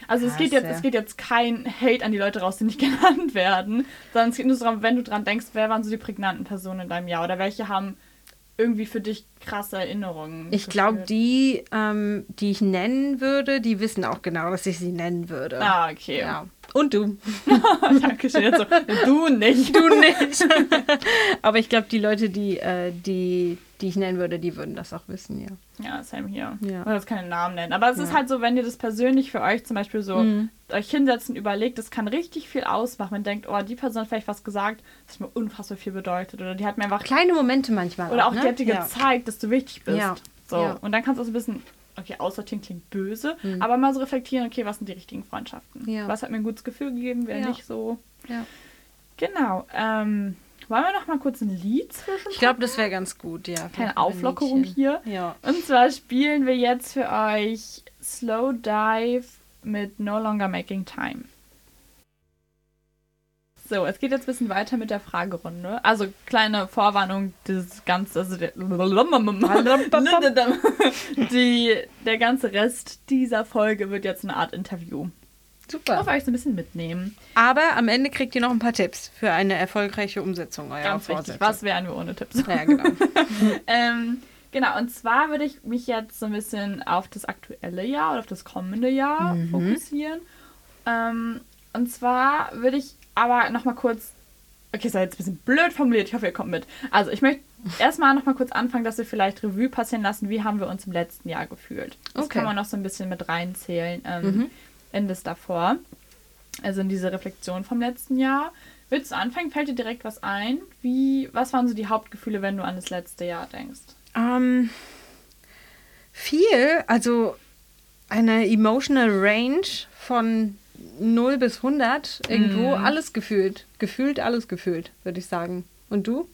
Also es geht jetzt, es geht jetzt kein Hate an die Leute raus, die nicht *laughs* genannt werden, sondern es geht nur darum, wenn du dran denkst, wer waren so die prägnanten Personen in deinem Jahr oder welche haben irgendwie für dich krasse Erinnerungen. Ich glaube, die, ähm, die ich nennen würde, die wissen auch genau, dass ich sie nennen würde. Ah, okay. Ja. Und du. *laughs* Dankeschön. Jetzt so, du nicht. Du nicht. *laughs* Aber ich glaube, die Leute, die, äh, die, die ich nennen würde, die würden das auch wissen, ja. Ja, same hier. Ja. Ich will jetzt keine Namen nennen. Aber es ist Ja. halt so, wenn ihr das persönlich für euch zum Beispiel so Mhm. euch hinsetzen, überlegt, das kann richtig viel ausmachen. Man denkt, oh, die Person hat vielleicht was gesagt, das mir unfassbar viel bedeutet. Oder die hat mir einfach. Kleine Momente manchmal. Oder auch ne? die hat dir ja. gezeigt, dass du wichtig bist. Ja. So. Ja. Und dann kannst du auch so ein bisschen, okay, aussortieren klingt böse, Mhm. aber mal so reflektieren, okay, was sind die richtigen Freundschaften? Ja. Was hat mir ein gutes Gefühl gegeben, wer Ja. nicht so. Ja. Genau. Ähm, wollen wir noch mal kurz ein Lied zwischen? Ich glaube, das wäre ganz gut, ja. Keine Auflockerung hier. Ja. Und zwar spielen wir jetzt für euch Slow Dive mit No Longer Making Time. So, es geht jetzt ein bisschen weiter mit der Fragerunde. Also kleine Vorwarnung, das Ganze, also der, die, der ganze Rest dieser Folge wird jetzt eine Art Interview. Ich Super. hoffe, euch so ein bisschen mitnehmen. Aber am Ende kriegt ihr noch ein paar Tipps für eine erfolgreiche Umsetzung eurer Ganz Vorsätze. was wären wir ohne Tipps? Ja, genau. *laughs* ähm, genau, und zwar würde ich mich jetzt so ein bisschen auf das aktuelle Jahr oder auf das kommende Jahr Mhm. fokussieren. Ähm, und zwar würde ich aber nochmal kurz. Okay, ist ja jetzt ein bisschen blöd formuliert, ich hoffe, ihr kommt mit. Also, ich möchte erstmal nochmal kurz anfangen, dass wir vielleicht Revue passieren lassen, wie haben wir uns im letzten Jahr gefühlt. Das Okay. kann man noch so ein bisschen mit reinzählen ähm, Mhm. in das davor. Also in diese Reflexion vom letzten Jahr. Willst du anfangen? Fällt dir direkt was ein? Wie, was waren so die Hauptgefühle, wenn du an das letzte Jahr denkst? Ähm, viel, also eine emotional range von 0 bis 100 irgendwo, Mhm. alles gefühlt. Gefühlt, alles gefühlt, würde ich sagen. Und du?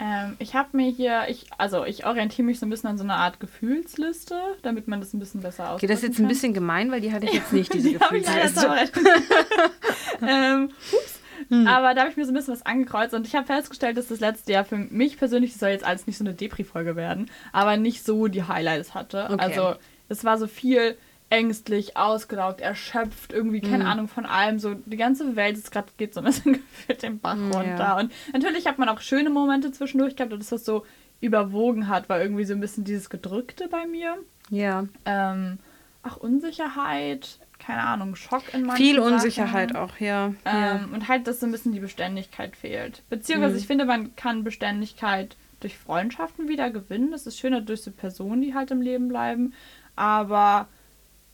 Ähm, ich habe mir hier, ich, also ich orientiere mich so ein bisschen an so einer Art Gefühlsliste, damit man das ein bisschen besser Okay, das ist jetzt ein kann. bisschen gemein, weil die hatte ich jetzt nicht, diese *laughs* Die Gefühlsliste. *laughs* ähm, ups. Hm. Aber da habe ich mir so ein bisschen was angekreuzt und ich habe festgestellt, dass das letzte Jahr für mich persönlich, das soll jetzt alles nicht so eine Depri-Folge werden, aber nicht so die Highlights hatte. Okay. Also es war so viel ängstlich, ausgelaugt, erschöpft, irgendwie, keine Hm. Ahnung von allem. So die ganze Welt ist gerade geht so ein bisschen *laughs* gefühlt den Bach Hm, runter. ja. Und natürlich hat man auch schöne Momente zwischendurch gehabt, dass das so überwogen hat, war irgendwie so ein bisschen dieses Gedrückte bei mir. Ja, Ähm, ach, Unsicherheit, keine Ahnung, Schock in manchen viel Sachen. Unsicherheit auch, ja. ja. Ähm, und halt, dass so ein bisschen die Beständigkeit fehlt. Beziehungsweise, Mhm. ich finde, man kann Beständigkeit durch Freundschaften wieder gewinnen. Das ist schöner durch so Personen, die halt im Leben bleiben. Aber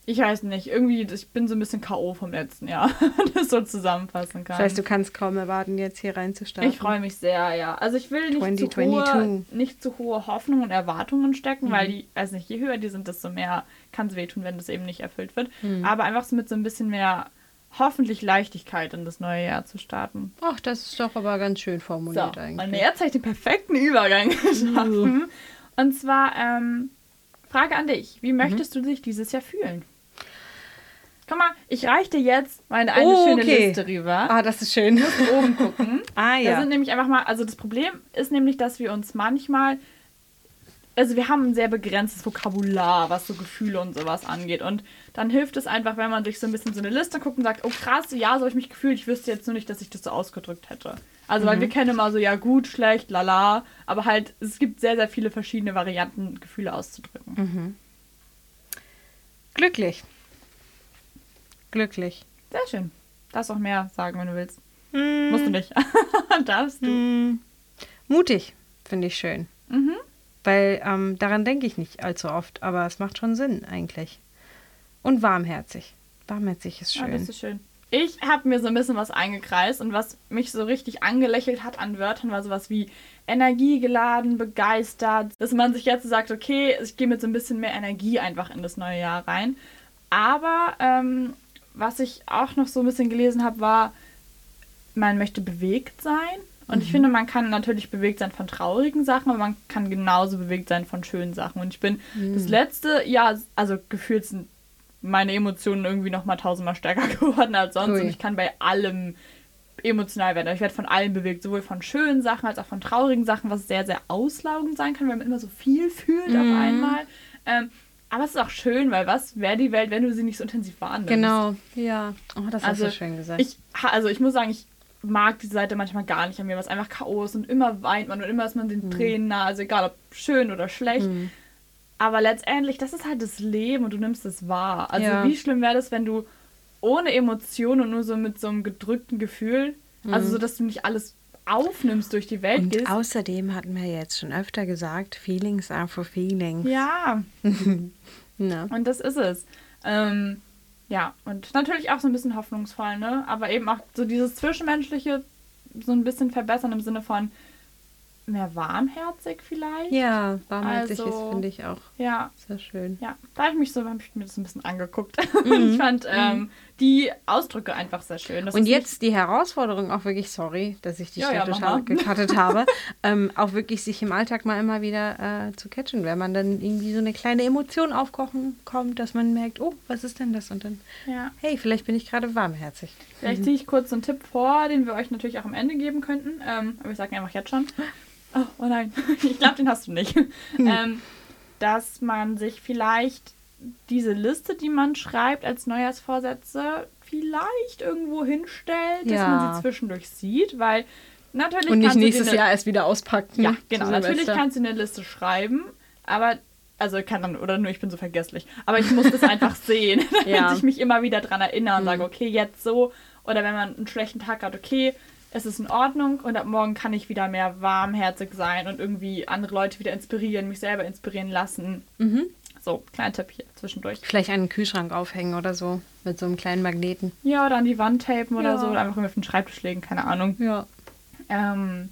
ich weiß nicht, irgendwie, ich bin so ein bisschen K.O. vom letzten Jahr, *laughs* wenn das so zusammenfassen kann. Das heißt, du kannst kaum erwarten, jetzt hier reinzustarten. Ich freue mich sehr, ja. Also ich will nicht, zu 2022. hohe, nicht zu hohe Hoffnungen und Erwartungen stecken, weil Mhm. die, weiß nicht, je höher die sind, desto mehr kann es wehtun, wenn das eben nicht erfüllt wird. Mhm. Aber einfach so mit so ein bisschen mehr hoffentlich Leichtigkeit in das neue Jahr zu starten. Ach, das ist doch aber ganz schön So, formuliert und eigentlich. jetzt habe ich den perfekten Übergang *laughs* geschaffen. Und zwar, ähm, Frage an dich. Wie möchtest du dich dieses Jahr fühlen? Guck mal, ich reiche dir jetzt meine eine Oh, schöne okay. Liste rüber. Ah, das ist schön. Oben gucken. *laughs* Ah, Da ja. sind nämlich einfach mal, also das Problem ist nämlich, dass wir uns manchmal, also wir haben ein sehr begrenztes Vokabular, was so Gefühle und sowas angeht. Und dann hilft es einfach, wenn man durch so ein bisschen so eine Liste guckt und sagt, oh krass, ja, so habe ich mich gefühlt, ich wüsste jetzt nur nicht, dass ich das so ausgedrückt hätte. Also, weil wir kennen immer so, ja, gut, schlecht, lala, aber halt, es gibt sehr, sehr viele verschiedene Varianten, Gefühle auszudrücken. Glücklich. Glücklich. Sehr schön. Darfst auch mehr sagen, wenn du willst. Mm, Musst du nicht. *laughs* Darfst du. mm, mutig, finde ich schön. Mhm. Weil ähm, daran denke ich nicht allzu oft, aber es macht schon Sinn eigentlich. Und warmherzig. Warmherzig ist Ja, schön. das ist schön. Ich habe mir so ein bisschen was eingekreist und was mich so richtig angelächelt hat an Wörtern war sowas wie energiegeladen, begeistert, dass man sich jetzt sagt, okay, ich gehe mit so ein bisschen mehr Energie einfach in das neue Jahr rein. Aber ähm, was ich auch noch so ein bisschen gelesen habe, war, man möchte bewegt sein. Und mhm. ich finde, man kann natürlich bewegt sein von traurigen Sachen, aber man kann genauso bewegt sein von schönen Sachen. Und ich bin mhm. das letzte Jahr, also gefühlt sind meine Emotionen irgendwie noch mal tausendmal stärker *laughs* geworden als sonst. Ui. Und ich kann bei allem emotional werden. Ich werde von allem bewegt, sowohl von schönen Sachen als auch von traurigen Sachen, was sehr, sehr auslaugend sein kann, weil man immer so viel fühlt mhm. auf einmal. Ähm, aber es ist auch schön, weil was wäre die Welt, wenn du sie nicht so intensiv wahrnimmst? Genau, ja. Oh, das also, hast du schön gesagt. Ich, also ich muss sagen, ich mag diese Seite manchmal gar nicht an mir, was einfach Chaos und immer weint man und immer ist man den mhm. Tränen nah, also egal ob schön oder schlecht. Mhm. Aber letztendlich, das ist halt das Leben und du nimmst es wahr. Also ja. wie schlimm wäre das, wenn du ohne Emotionen und nur so mit so einem gedrückten Gefühl, also mhm. also so, dass du nicht alles aufnimmst, durch die Welt und gehst. Außerdem hatten wir jetzt schon öfter gesagt, Feelings are for feelings. Ja. *laughs* no. Und das ist es. Ähm, ja, und natürlich auch so ein bisschen hoffnungsvoll, ne? Aber eben auch so dieses Zwischenmenschliche so ein bisschen verbessern im Sinne von, mehr warmherzig vielleicht. Ja, warmherzig also, ist, finde ich auch ja, sehr schön. Ja, da habe ich mich so, habe ich mir das ein bisschen angeguckt. *laughs* Mhm. ich fand ähm, mhm. Die Ausdrücke einfach sehr schön. Das Und jetzt die Herausforderung auch wirklich, sorry, dass ich die ja, Städteschale ja, gecuttet *laughs* habe, ähm, auch wirklich sich im Alltag mal immer wieder äh, zu catchen, wenn man dann irgendwie so eine kleine Emotion aufkochen kommt, dass man merkt, oh, was ist denn das? Und dann, ja. hey, vielleicht bin ich gerade warmherzig. Vielleicht mhm. ziehe ich kurz so einen Tipp vor, den wir euch natürlich auch am Ende geben könnten. Ähm, aber ich sage einfach jetzt schon. Oh, oh nein, *laughs* ich glaube, den hast du nicht. Hm. *laughs* Ähm, dass man sich vielleicht diese Liste, die man schreibt als Neujahrsvorsätze, vielleicht irgendwo hinstellt, ja. dass man sie zwischendurch sieht, weil natürlich. Und nicht nächstes eine, Jahr erst wieder auspacken. Ja, genau. Natürlich kannst du eine Liste schreiben, aber. Also kann dann, oder nur ich bin so vergesslich. Aber ich muss das einfach *laughs* sehen, *laughs* damit ja. ich mich immer wieder dran erinnere und mhm. sage, okay, jetzt so. Oder wenn man einen schlechten Tag hat, okay, es ist in Ordnung und ab morgen kann ich wieder mehr warmherzig sein und irgendwie andere Leute wieder inspirieren, mich selber inspirieren lassen. Mhm. So, kleiner Tipp hier zwischendurch. Vielleicht einen Kühlschrank aufhängen oder so, mit so einem kleinen Magneten. Ja, oder an die Wand tapen oder ja. so, oder einfach irgendwie auf den Schreibtisch legen, keine Ahnung. Ja. Ähm,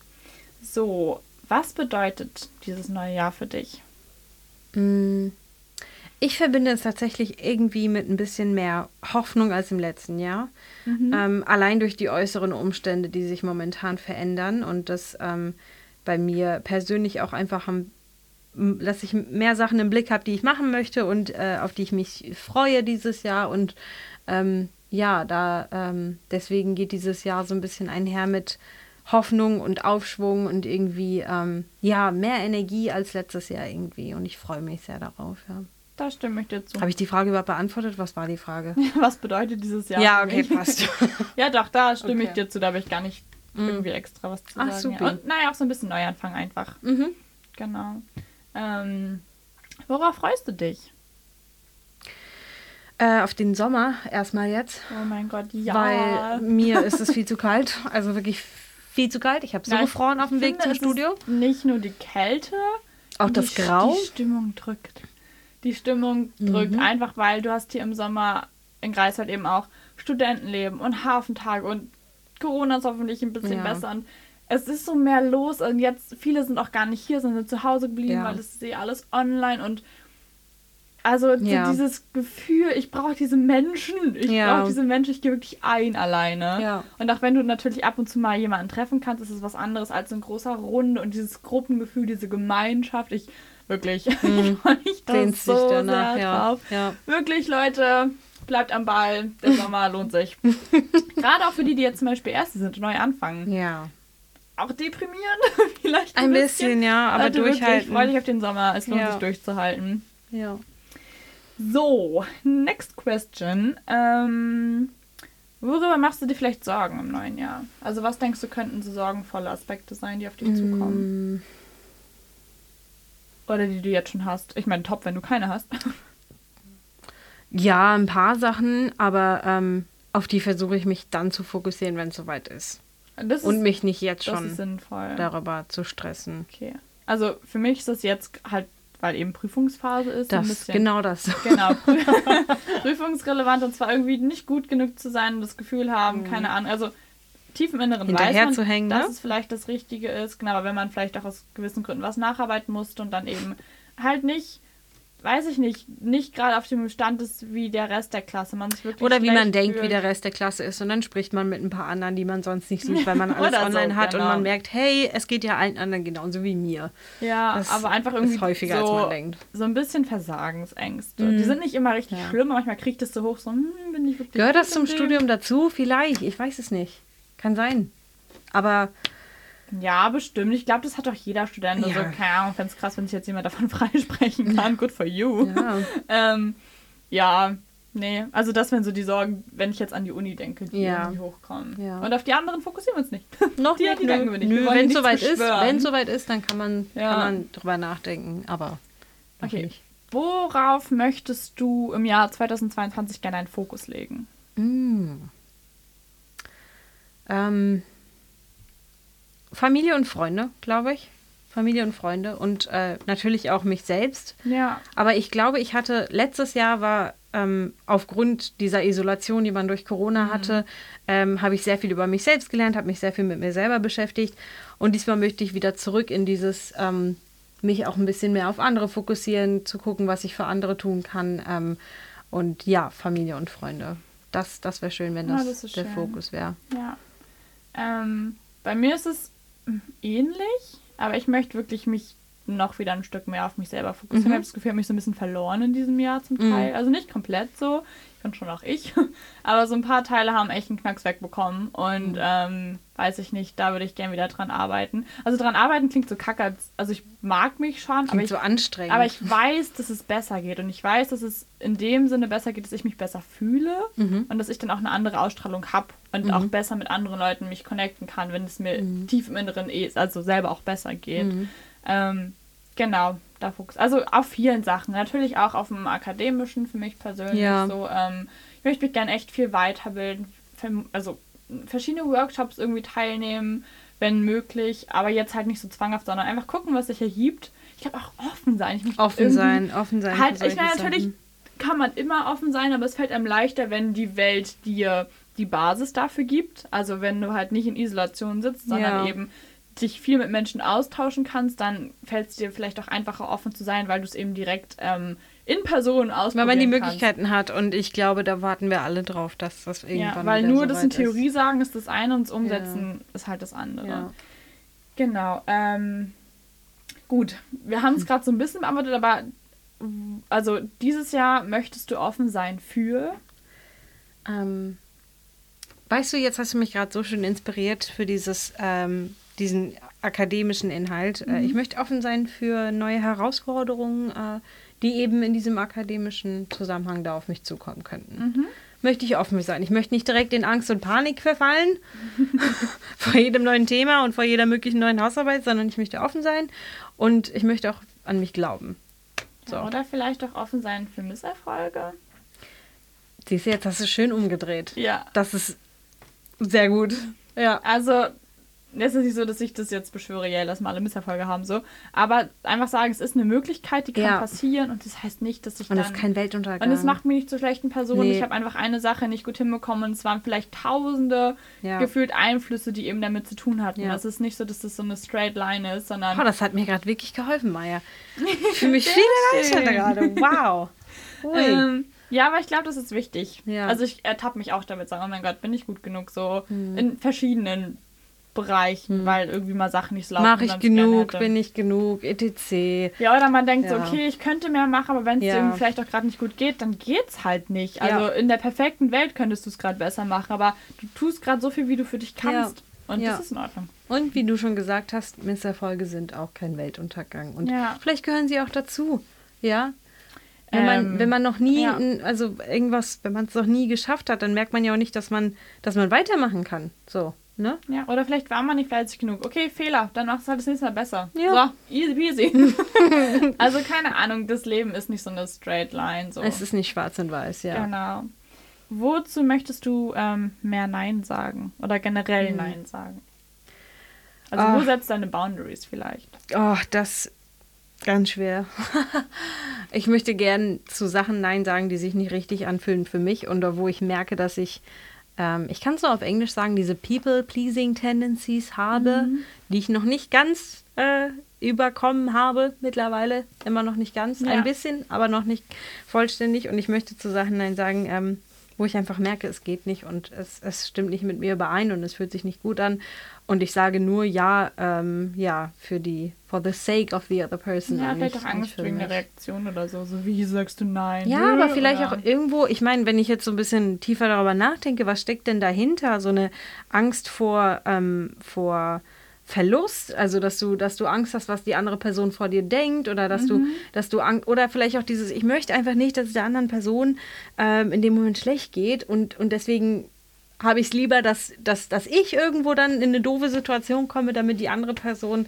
so, was bedeutet dieses neue Jahr für dich? Mm. Ich verbinde es tatsächlich irgendwie mit ein bisschen mehr Hoffnung als im letzten Jahr. Mhm. Ähm, allein durch die äußeren Umstände, die sich momentan verändern und das ähm, bei mir persönlich auch einfach am dass ich mehr Sachen im Blick habe, die ich machen möchte und äh, auf die ich mich freue dieses Jahr. Und ähm, ja, da ähm, deswegen geht dieses Jahr so ein bisschen einher mit Hoffnung und Aufschwung und irgendwie ähm, ja mehr Energie als letztes Jahr irgendwie. Und ich freue mich sehr darauf. Ja. Da stimme ich dir zu. Habe ich die Frage überhaupt beantwortet? Was war die Frage? *laughs* Was bedeutet dieses Jahr? Ja, okay, passt. *laughs* ja, doch, da stimme okay. ich dir zu. Da habe ich gar nicht mm. irgendwie extra was zu Ach, sagen. Super. Ja. Und naja, auch so ein bisschen Neuanfang einfach. Mhm. Genau. Ähm, worauf freust du dich? Äh, auf den Sommer erstmal jetzt. Oh mein Gott, ja. Weil mir ist es viel zu kalt. *laughs* Also wirklich viel zu kalt. Ich habe so gefroren auf dem Weg zum Studio. nicht nur die Kälte, auch das die, Grau. Die Stimmung drückt die Stimmung drückt. Mhm. Einfach weil du hast hier im Sommer in Greifswald eben auch Studentenleben und Hafentage und Corona ist hoffentlich ein bisschen ja. besser. Und es ist so mehr los und jetzt viele sind auch gar nicht hier, sondern zu Hause geblieben, ja. weil es ist eh alles online und also ja. dieses Gefühl, ich brauche diese Menschen, ich ja. brauche diese Menschen, ich gehe wirklich ein alleine. Ja. Und auch wenn du natürlich ab und zu mal jemanden treffen kannst, ist es was anderes als so ein großer Runde und dieses Gruppengefühl, diese Gemeinschaft. Ich Wirklich. *laughs* Mhm. ich freue so danach, ja. drauf. Ja. Wirklich, Leute, bleibt am Ball. Der Sommer lohnt sich. *laughs* Gerade auch für die, die jetzt zum Beispiel Erste sind und neu anfangen. Ja. Auch deprimierend, *laughs* vielleicht ein, ein bisschen, bisschen, ja, aber Leute, durchhalten. Freue dich auf den Sommer. Es lohnt ja. sich durchzuhalten. Ja. So, next question. Ähm, worüber machst du dir vielleicht Sorgen im neuen Jahr? Also was denkst du, könnten so sorgenvolle Aspekte sein, die auf dich mm. zukommen? Oder die du jetzt schon hast. Ich meine, top, wenn du keine hast. *laughs* Ja, ein paar Sachen, aber ähm, auf die versuche ich mich dann zu fokussieren, wenn es soweit ist. Ist. Und mich nicht jetzt schon darüber zu stressen. Okay. Also für mich ist das jetzt halt weil eben Prüfungsphase ist. Das, ein bisschen, genau das. Genau, prü- *laughs* *laughs* prüfungsrelevant und zwar irgendwie nicht gut genug zu sein und das Gefühl haben, keine Ahnung, also tief im Inneren weiß Mhm. Man, zu hängen, dass ne? es vielleicht das Richtige ist, genau, aber wenn man vielleicht auch aus gewissen Gründen was nacharbeiten musste und dann eben halt nicht, weiß ich nicht, nicht gerade auf dem Stand ist wie der Rest der Klasse, man sich wirklich Oder wie man denkt, wie fühlt. der Rest der Klasse ist. Und dann spricht man mit ein paar anderen, die man sonst nicht sieht, weil man *laughs* alles Oder so, online hat und genau. man merkt, hey, es geht ja allen anderen genauso wie mir. Ja, Das aber einfach irgendwie ist häufiger, so, als man denkt. Mhm. so ein bisschen Versagensängste. Die sind nicht immer richtig Ja. schlimm, manchmal kriegt es so hoch, so, hm, bin ich wirklich Gehört das zum? Studium dazu? Vielleicht. Ich weiß es nicht. Kann sein. Aber Ja, bestimmt. Ich glaube, das hat doch jeder Student. Also, Ja. keine Ahnung, fände es krass, wenn sich jetzt jemand davon *laughs* freisprechen kann. Good for you. ja, ähm, ja, nee. Also das wären so die Sorgen, wenn ich jetzt an die Uni denke, die Ja. irgendwie hochkommen. Ja. Und auf die anderen fokussieren wir uns nicht. *laughs* noch Die- nicht. die denken wir nicht. Nö, wenn es soweit ist, wenn es soweit ist, dann kann man, kann man drüber nachdenken. Aber Okay. nicht. Worauf möchtest du im Jahr 2022 gerne einen Fokus legen? Mm. Ähm, Familie und Freunde, glaube ich. Familie und Freunde und äh, natürlich auch mich selbst. Ja. Aber ich glaube, ich hatte letztes Jahr war ähm, aufgrund dieser Isolation, die man durch Corona Mhm. hatte, ähm, habe ich sehr viel über mich selbst gelernt, habe mich sehr viel mit mir selber beschäftigt. Und diesmal möchte ich wieder zurück in dieses ähm, mich auch ein bisschen mehr auf andere fokussieren, zu gucken, was ich für andere tun kann. Ähm, und ja, Familie und Freunde. Das, das wäre schön, wenn Ja, das, das ist der schön. Fokus wäre. Ja. Ähm, bei mir ist es ähnlich, aber ich möchte wirklich mich noch wieder ein Stück mehr auf mich selber fokussieren. Mhm. Ich habe das Gefühl, ich habe mich so ein bisschen verloren in diesem Jahr zum Teil. Also nicht komplett so, ich bin schon auch ich, *laughs* aber so ein paar Teile haben echt einen Knacks wegbekommen und Mhm. ähm, weiß ich nicht, da würde ich gerne wieder dran arbeiten. Also dran arbeiten klingt so kacke, als- also ich mag mich schon, aber Klingt ich so anstrengend. aber ich weiß, dass es besser geht und ich weiß, dass es in dem Sinne besser geht, dass ich mich besser fühle Mhm. und dass ich dann auch eine andere Ausstrahlung habe und auch besser mit anderen Leuten mich connecten kann, wenn es mir Mhm. tief im Inneren eh, also selber auch besser geht. Ähm, genau, da fokus. Also auf vielen Sachen. Natürlich auch auf dem akademischen für mich persönlich Ja. so. Ähm, ich möchte mich gerne echt viel weiterbilden, also verschiedene Workshops irgendwie teilnehmen, wenn möglich, aber jetzt halt nicht so zwanghaft, sondern einfach gucken, was sich ergibt. Ich glaube auch offen sein. Ich möchte offen sein, offen sein. Halt, ich meine, natürlich Sachen. kann man immer offen sein, aber es fällt einem leichter, wenn die Welt dir die Basis dafür gibt. Also wenn du halt nicht in Isolation sitzt, sondern Ja. eben dich viel mit Menschen austauschen kannst, dann fällt es dir vielleicht auch einfacher offen zu sein, weil du es eben direkt ähm, in Person ausprobieren Weil man die kannst. Möglichkeiten hat und ich glaube, da warten wir alle drauf, dass das irgendwann Ja, weil nur das in soweit ist. Theorie sagen ist das eine und das Umsetzen ist halt das andere. Ja. Genau. Ähm, gut, wir haben es gerade so ein bisschen beantwortet, aber also dieses Jahr möchtest du offen sein für Ähm, weißt du, jetzt hast du mich gerade so schön inspiriert für dieses, ähm, diesen akademischen Inhalt. Äh, ich möchte offen sein für neue Herausforderungen, äh, die eben in diesem akademischen Zusammenhang da auf mich zukommen könnten. Möchte ich offen sein. Ich möchte nicht direkt in Angst und Panik verfallen *laughs* vor jedem neuen Thema und vor jeder möglichen neuen Hausarbeit, sondern ich möchte offen sein und ich möchte auch an mich glauben. So. Ja, oder vielleicht auch offen sein für Misserfolge. Siehst du, jetzt hast du schön umgedreht. Ja. Das ist sehr gut. Ja. Also, es ist nicht so, dass ich das jetzt beschwöre, ja, lass mal alle Misserfolge haben, so. Aber einfach sagen, es ist eine Möglichkeit, die kann Ja. passieren und das heißt nicht, dass ich Und dann... das ist kein Weltuntergang. Und es macht mich nicht zur schlechten Person. Nee. Ich habe einfach eine Sache nicht gut hinbekommen und es waren vielleicht tausende Ja. gefühlt Einflüsse, die eben damit zu tun hatten. Ja. Es ist nicht so, dass das so eine straight line ist, sondern Oh, das hat mir gerade wirklich geholfen, Maya. *laughs* Fühle mich Sehr viel schön. erleichtert gerade. Wow. *laughs* Ui. Ähm, ja, aber ich glaube, das ist wichtig. Also ich ertappe mich auch damit, sagen, oh mein Gott, bin ich gut genug so Hm. in verschiedenen Bereichen, weil irgendwie mal Sachen nicht so laufen. Mache ich genug, bin ich genug, etc. Ja, oder man denkt so, Ja. okay, ich könnte mehr machen, aber wenn es Ja. irgendwie vielleicht auch gerade nicht gut geht, dann geht's halt nicht. Also Ja. in der perfekten Welt könntest du es gerade besser machen, aber du tust gerade so viel, wie du für dich kannst. Und das ist in Ordnung. Und wie du schon gesagt hast, Misserfolge sind auch kein Weltuntergang. Und Ja. vielleicht gehören sie auch dazu. Ja. Wenn man, Ähm, wenn man noch nie, ja. also irgendwas, wenn man es noch nie geschafft hat, dann merkt man ja auch nicht, dass man, dass man weitermachen kann. So, ne? Ja, oder vielleicht war man nicht fleißig genug. Okay, Fehler, dann machst du halt das nächste Mal besser. Ja. So, easy peasy. *laughs* also keine Ahnung, das Leben ist nicht so eine straight line. So. Es ist nicht schwarz und weiß, ja. Genau. Wozu möchtest du ähm, mehr Nein sagen? Oder generell Hm. Nein sagen? Also Ah. wo setzt deine Boundaries vielleicht? Oh, das Ganz schwer. *laughs* ich möchte gern zu Sachen Nein sagen, die sich nicht richtig anfühlen für mich und wo ich merke, dass ich, ähm, ich kann es nur auf Englisch sagen, diese People-Pleasing-Tendencies habe, mhm. die ich noch nicht ganz äh, überkommen habe mittlerweile. Immer noch nicht ganz, ja. ein bisschen, aber noch nicht vollständig. Und ich möchte zu Sachen Nein sagen, ähm, wo ich einfach merke, es geht nicht und es, es stimmt nicht mit mir überein und es fühlt sich nicht gut an. Und ich sage nur ja, ähm, ja, für die, for the sake of the other person. Ja, vielleicht auch Angst wegen der Reaktion oder so. So wie sagst du nein? Ja, aber vielleicht oder? auch irgendwo, ich meine, wenn ich jetzt so ein bisschen tiefer darüber nachdenke, was steckt denn dahinter? So eine Angst vor, ähm, vor Verlust, also dass du, dass du Angst hast, was die andere Person vor dir denkt oder dass mhm. du, dass du Angst, oder vielleicht auch dieses, ich möchte einfach nicht, dass es der anderen Person ähm, in dem Moment schlecht geht und, und deswegen habe ich es lieber, dass, dass, dass ich irgendwo dann in eine doofe Situation komme, damit die andere Person,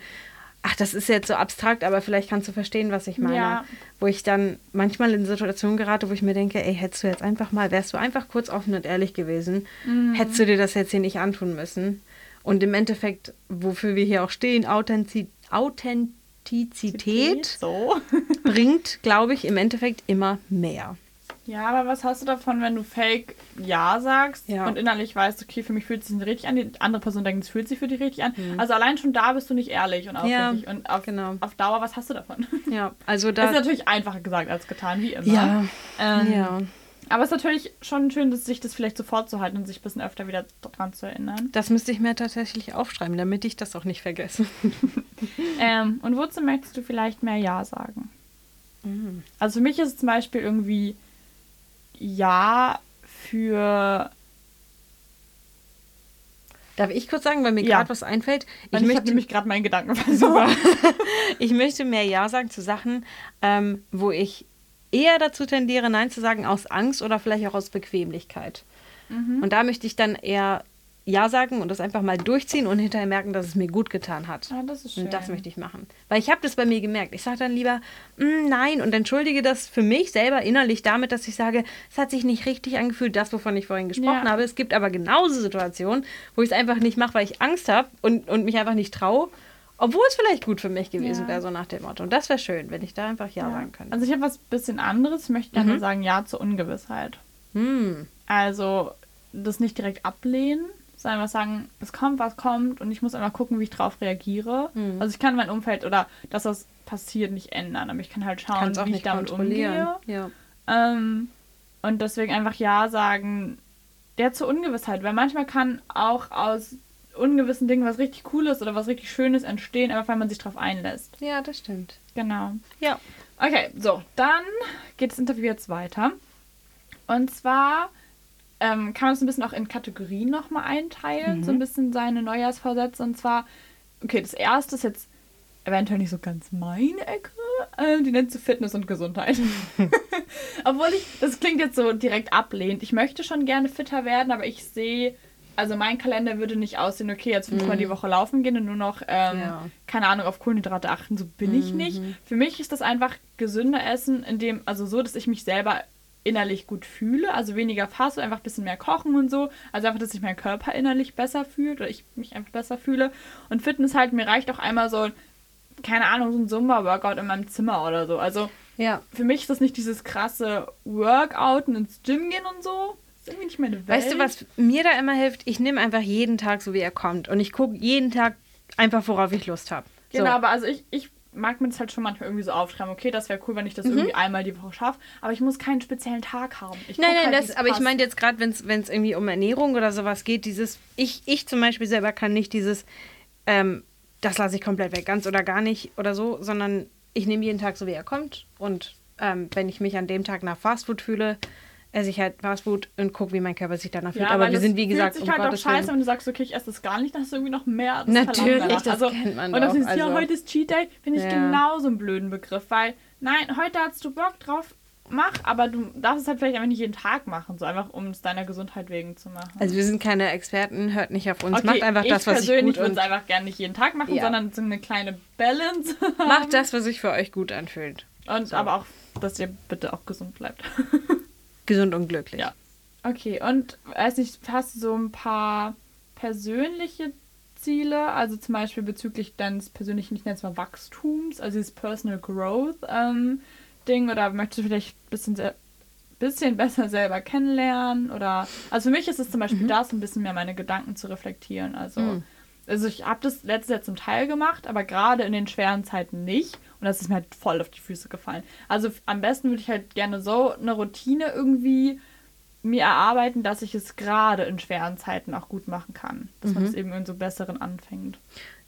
ach, das ist jetzt so abstrakt, aber vielleicht kannst du verstehen, was ich meine. Ja. Wo ich dann manchmal in Situationen gerate, wo ich mir denke, ey, hättest du jetzt einfach mal, wärst du einfach kurz offen und ehrlich gewesen, mhm. hättest du dir das jetzt hier nicht antun müssen. Und im Endeffekt, wofür wir hier auch stehen, Authentiz Authentizität so. *laughs* *laughs* bringt, glaube ich, im Endeffekt immer mehr. Ja, aber was hast du davon, wenn du fake Ja sagst ja. und innerlich weißt, okay, für mich fühlt es sich nicht richtig an, die andere Person denkt, es fühlt sich für dich richtig an. Mhm. Also allein schon da bist du nicht ehrlich und aufrichtig. Ja, und auf, genau. auf Dauer, was hast du davon? Ja, also *laughs* da. Das ist natürlich einfacher gesagt als getan, wie immer. Ja. Ähm, ja. Aber es ist natürlich schon schön, sich das vielleicht so vorzuhalten und sich ein bisschen öfter wieder dran zu erinnern. Das müsste ich mir tatsächlich aufschreiben, damit ich das auch nicht vergesse. *laughs* ähm, und wozu möchtest du vielleicht mehr Ja sagen? Mhm. Also für mich ist es zum Beispiel irgendwie Ja für Darf ich kurz sagen, weil mir ja. gerade was einfällt? Ich, ich habe nämlich gerade meinen Gedanken *laughs* versucht. *laughs* ich möchte mehr Ja sagen zu Sachen, ähm, wo ich eher dazu tendiere, Nein zu sagen aus Angst oder vielleicht auch aus Bequemlichkeit. Mhm. Und da möchte ich dann eher Ja sagen und das einfach mal durchziehen und hinterher merken, dass es mir gut getan hat. Ah, das ist schön. Und das möchte ich machen. Weil ich habe das bei mir gemerkt. Ich sage dann lieber mm, Nein und entschuldige das für mich selber innerlich damit, dass ich sage, es hat sich nicht richtig angefühlt, das, wovon ich vorhin gesprochen ja. habe. Es gibt aber genauso Situationen, wo ich es einfach nicht mache, weil ich Angst habe und, und mich einfach nicht traue. Obwohl es vielleicht gut für mich gewesen ja. wäre, so nach dem Motto. Und das wäre schön, wenn ich da einfach Ja, ja. sagen könnte. Also ich habe was bisschen anderes. Ich möchte gerne mhm. sagen Ja zur Ungewissheit. Mhm. Also das nicht direkt ablehnen, sondern einfach sagen, es kommt, was kommt und ich muss einfach gucken, wie ich darauf reagiere. Mhm. Also ich kann mein Umfeld oder dass das passiert nicht ändern, aber ich kann halt schauen, wie ich damit umgehe. Ja. Ähm, und deswegen einfach Ja sagen, der zur Ungewissheit, weil manchmal kann auch aus ungewissen Dingen was richtig Cooles oder was richtig Schönes entstehen, einfach weil man sich darauf einlässt. Ja, das stimmt. Genau. Ja. Okay, so, dann geht das Interview jetzt weiter. Und zwar ähm, kann man es ein bisschen auch in Kategorien nochmal einteilen, mhm. so ein bisschen seine Neujahrsvorsätze. Und zwar, okay, das erste ist jetzt eventuell nicht so ganz meine Ecke. Äh, die nennt sie Fitness und Gesundheit. *laughs* *laughs* Obwohl ich, das klingt jetzt so direkt ablehnt. Ich möchte schon gerne fitter werden, aber ich sehe also mein Kalender würde nicht aussehen, okay, jetzt fünfmal mhm. die Woche laufen gehen und nur noch, ähm, ja. keine Ahnung, auf Kohlenhydrate achten. So bin mhm. ich nicht. Für mich ist das einfach gesünder Essen, in dem, also so, dass ich mich selber innerlich gut fühle, also weniger Fast, einfach ein bisschen mehr kochen und so. Also einfach, dass sich mein Körper innerlich besser fühlt oder ich mich einfach besser fühle. Und Fitness halt, mir reicht auch einmal so, keine Ahnung, so ein Zumba-Workout in meinem Zimmer oder so. Also ja. für mich ist das nicht dieses krasse Workout und ins Gym gehen und so, ist irgendwie nicht meine Welt. Weißt du, was mir da immer hilft? Ich nehme einfach jeden Tag so, wie er kommt. Und ich gucke jeden Tag einfach, worauf ich Lust habe. Genau, so. aber also ich, ich mag mir das halt schon manchmal irgendwie so aufschreiben. Okay, das wäre cool, wenn ich das mhm. irgendwie einmal die Woche schaffe. Aber ich muss keinen speziellen Tag haben. Ich nein, nein, halt, das, aber passt. ich meine jetzt gerade, wenn es irgendwie um Ernährung oder sowas geht, dieses, ich, ich zum Beispiel selber kann nicht dieses, ähm, das lasse ich komplett weg, ganz oder gar nicht oder so, sondern ich nehme jeden Tag so, wie er kommt. Und ähm, wenn ich mich an dem Tag nach Fastfood fühle, esse ich halt Fastfood und gucke, wie mein Körper sich danach fühlt. Ja, Aber wir sind, wie gesagt, fühlt sich um halt Gottes auch scheiße, wenn du sagst, okay, ich esse das gar nicht, dann hast du irgendwie noch mehr. Natürlich, das also, kennt man Und dann ist ja, heute ist Cheat Day, finde ich ja. genauso einen blöden Begriff, weil, nein, heute hast du Bock drauf, mach, aber du darfst es halt vielleicht einfach nicht jeden Tag machen, so einfach, um es deiner Gesundheit wegen zu machen. Also wir sind keine Experten, hört nicht auf uns, okay, macht einfach das, was ich gut persönlich würde es einfach gerne nicht jeden Tag machen, ja. sondern so eine kleine Balance Macht das, was sich für euch gut anfühlt. Und so. aber auch, dass ihr bitte auch gesund bleibt. *laughs* Gesund und glücklich. Ja. Okay, und weiß nicht, hast du so ein paar persönliche Ziele, also zum Beispiel bezüglich deines persönlichen, ich nenne es mal Wachstums, also dieses Personal Growth ähm, Ding oder möchtest du vielleicht ein bisschen, bisschen *laughs* besser selber kennenlernen oder, also für mich ist es zum Beispiel mhm. das, ein bisschen mehr meine Gedanken zu reflektieren, also mhm. Also ich habe das letztes Jahr zum Teil gemacht, aber gerade in den schweren Zeiten nicht. Und das ist mir halt voll auf die Füße gefallen. Also am besten würde ich halt gerne so eine Routine irgendwie mir erarbeiten, dass ich es gerade in schweren Zeiten auch gut machen kann. Dass mhm. man es eben in so besseren anfängt.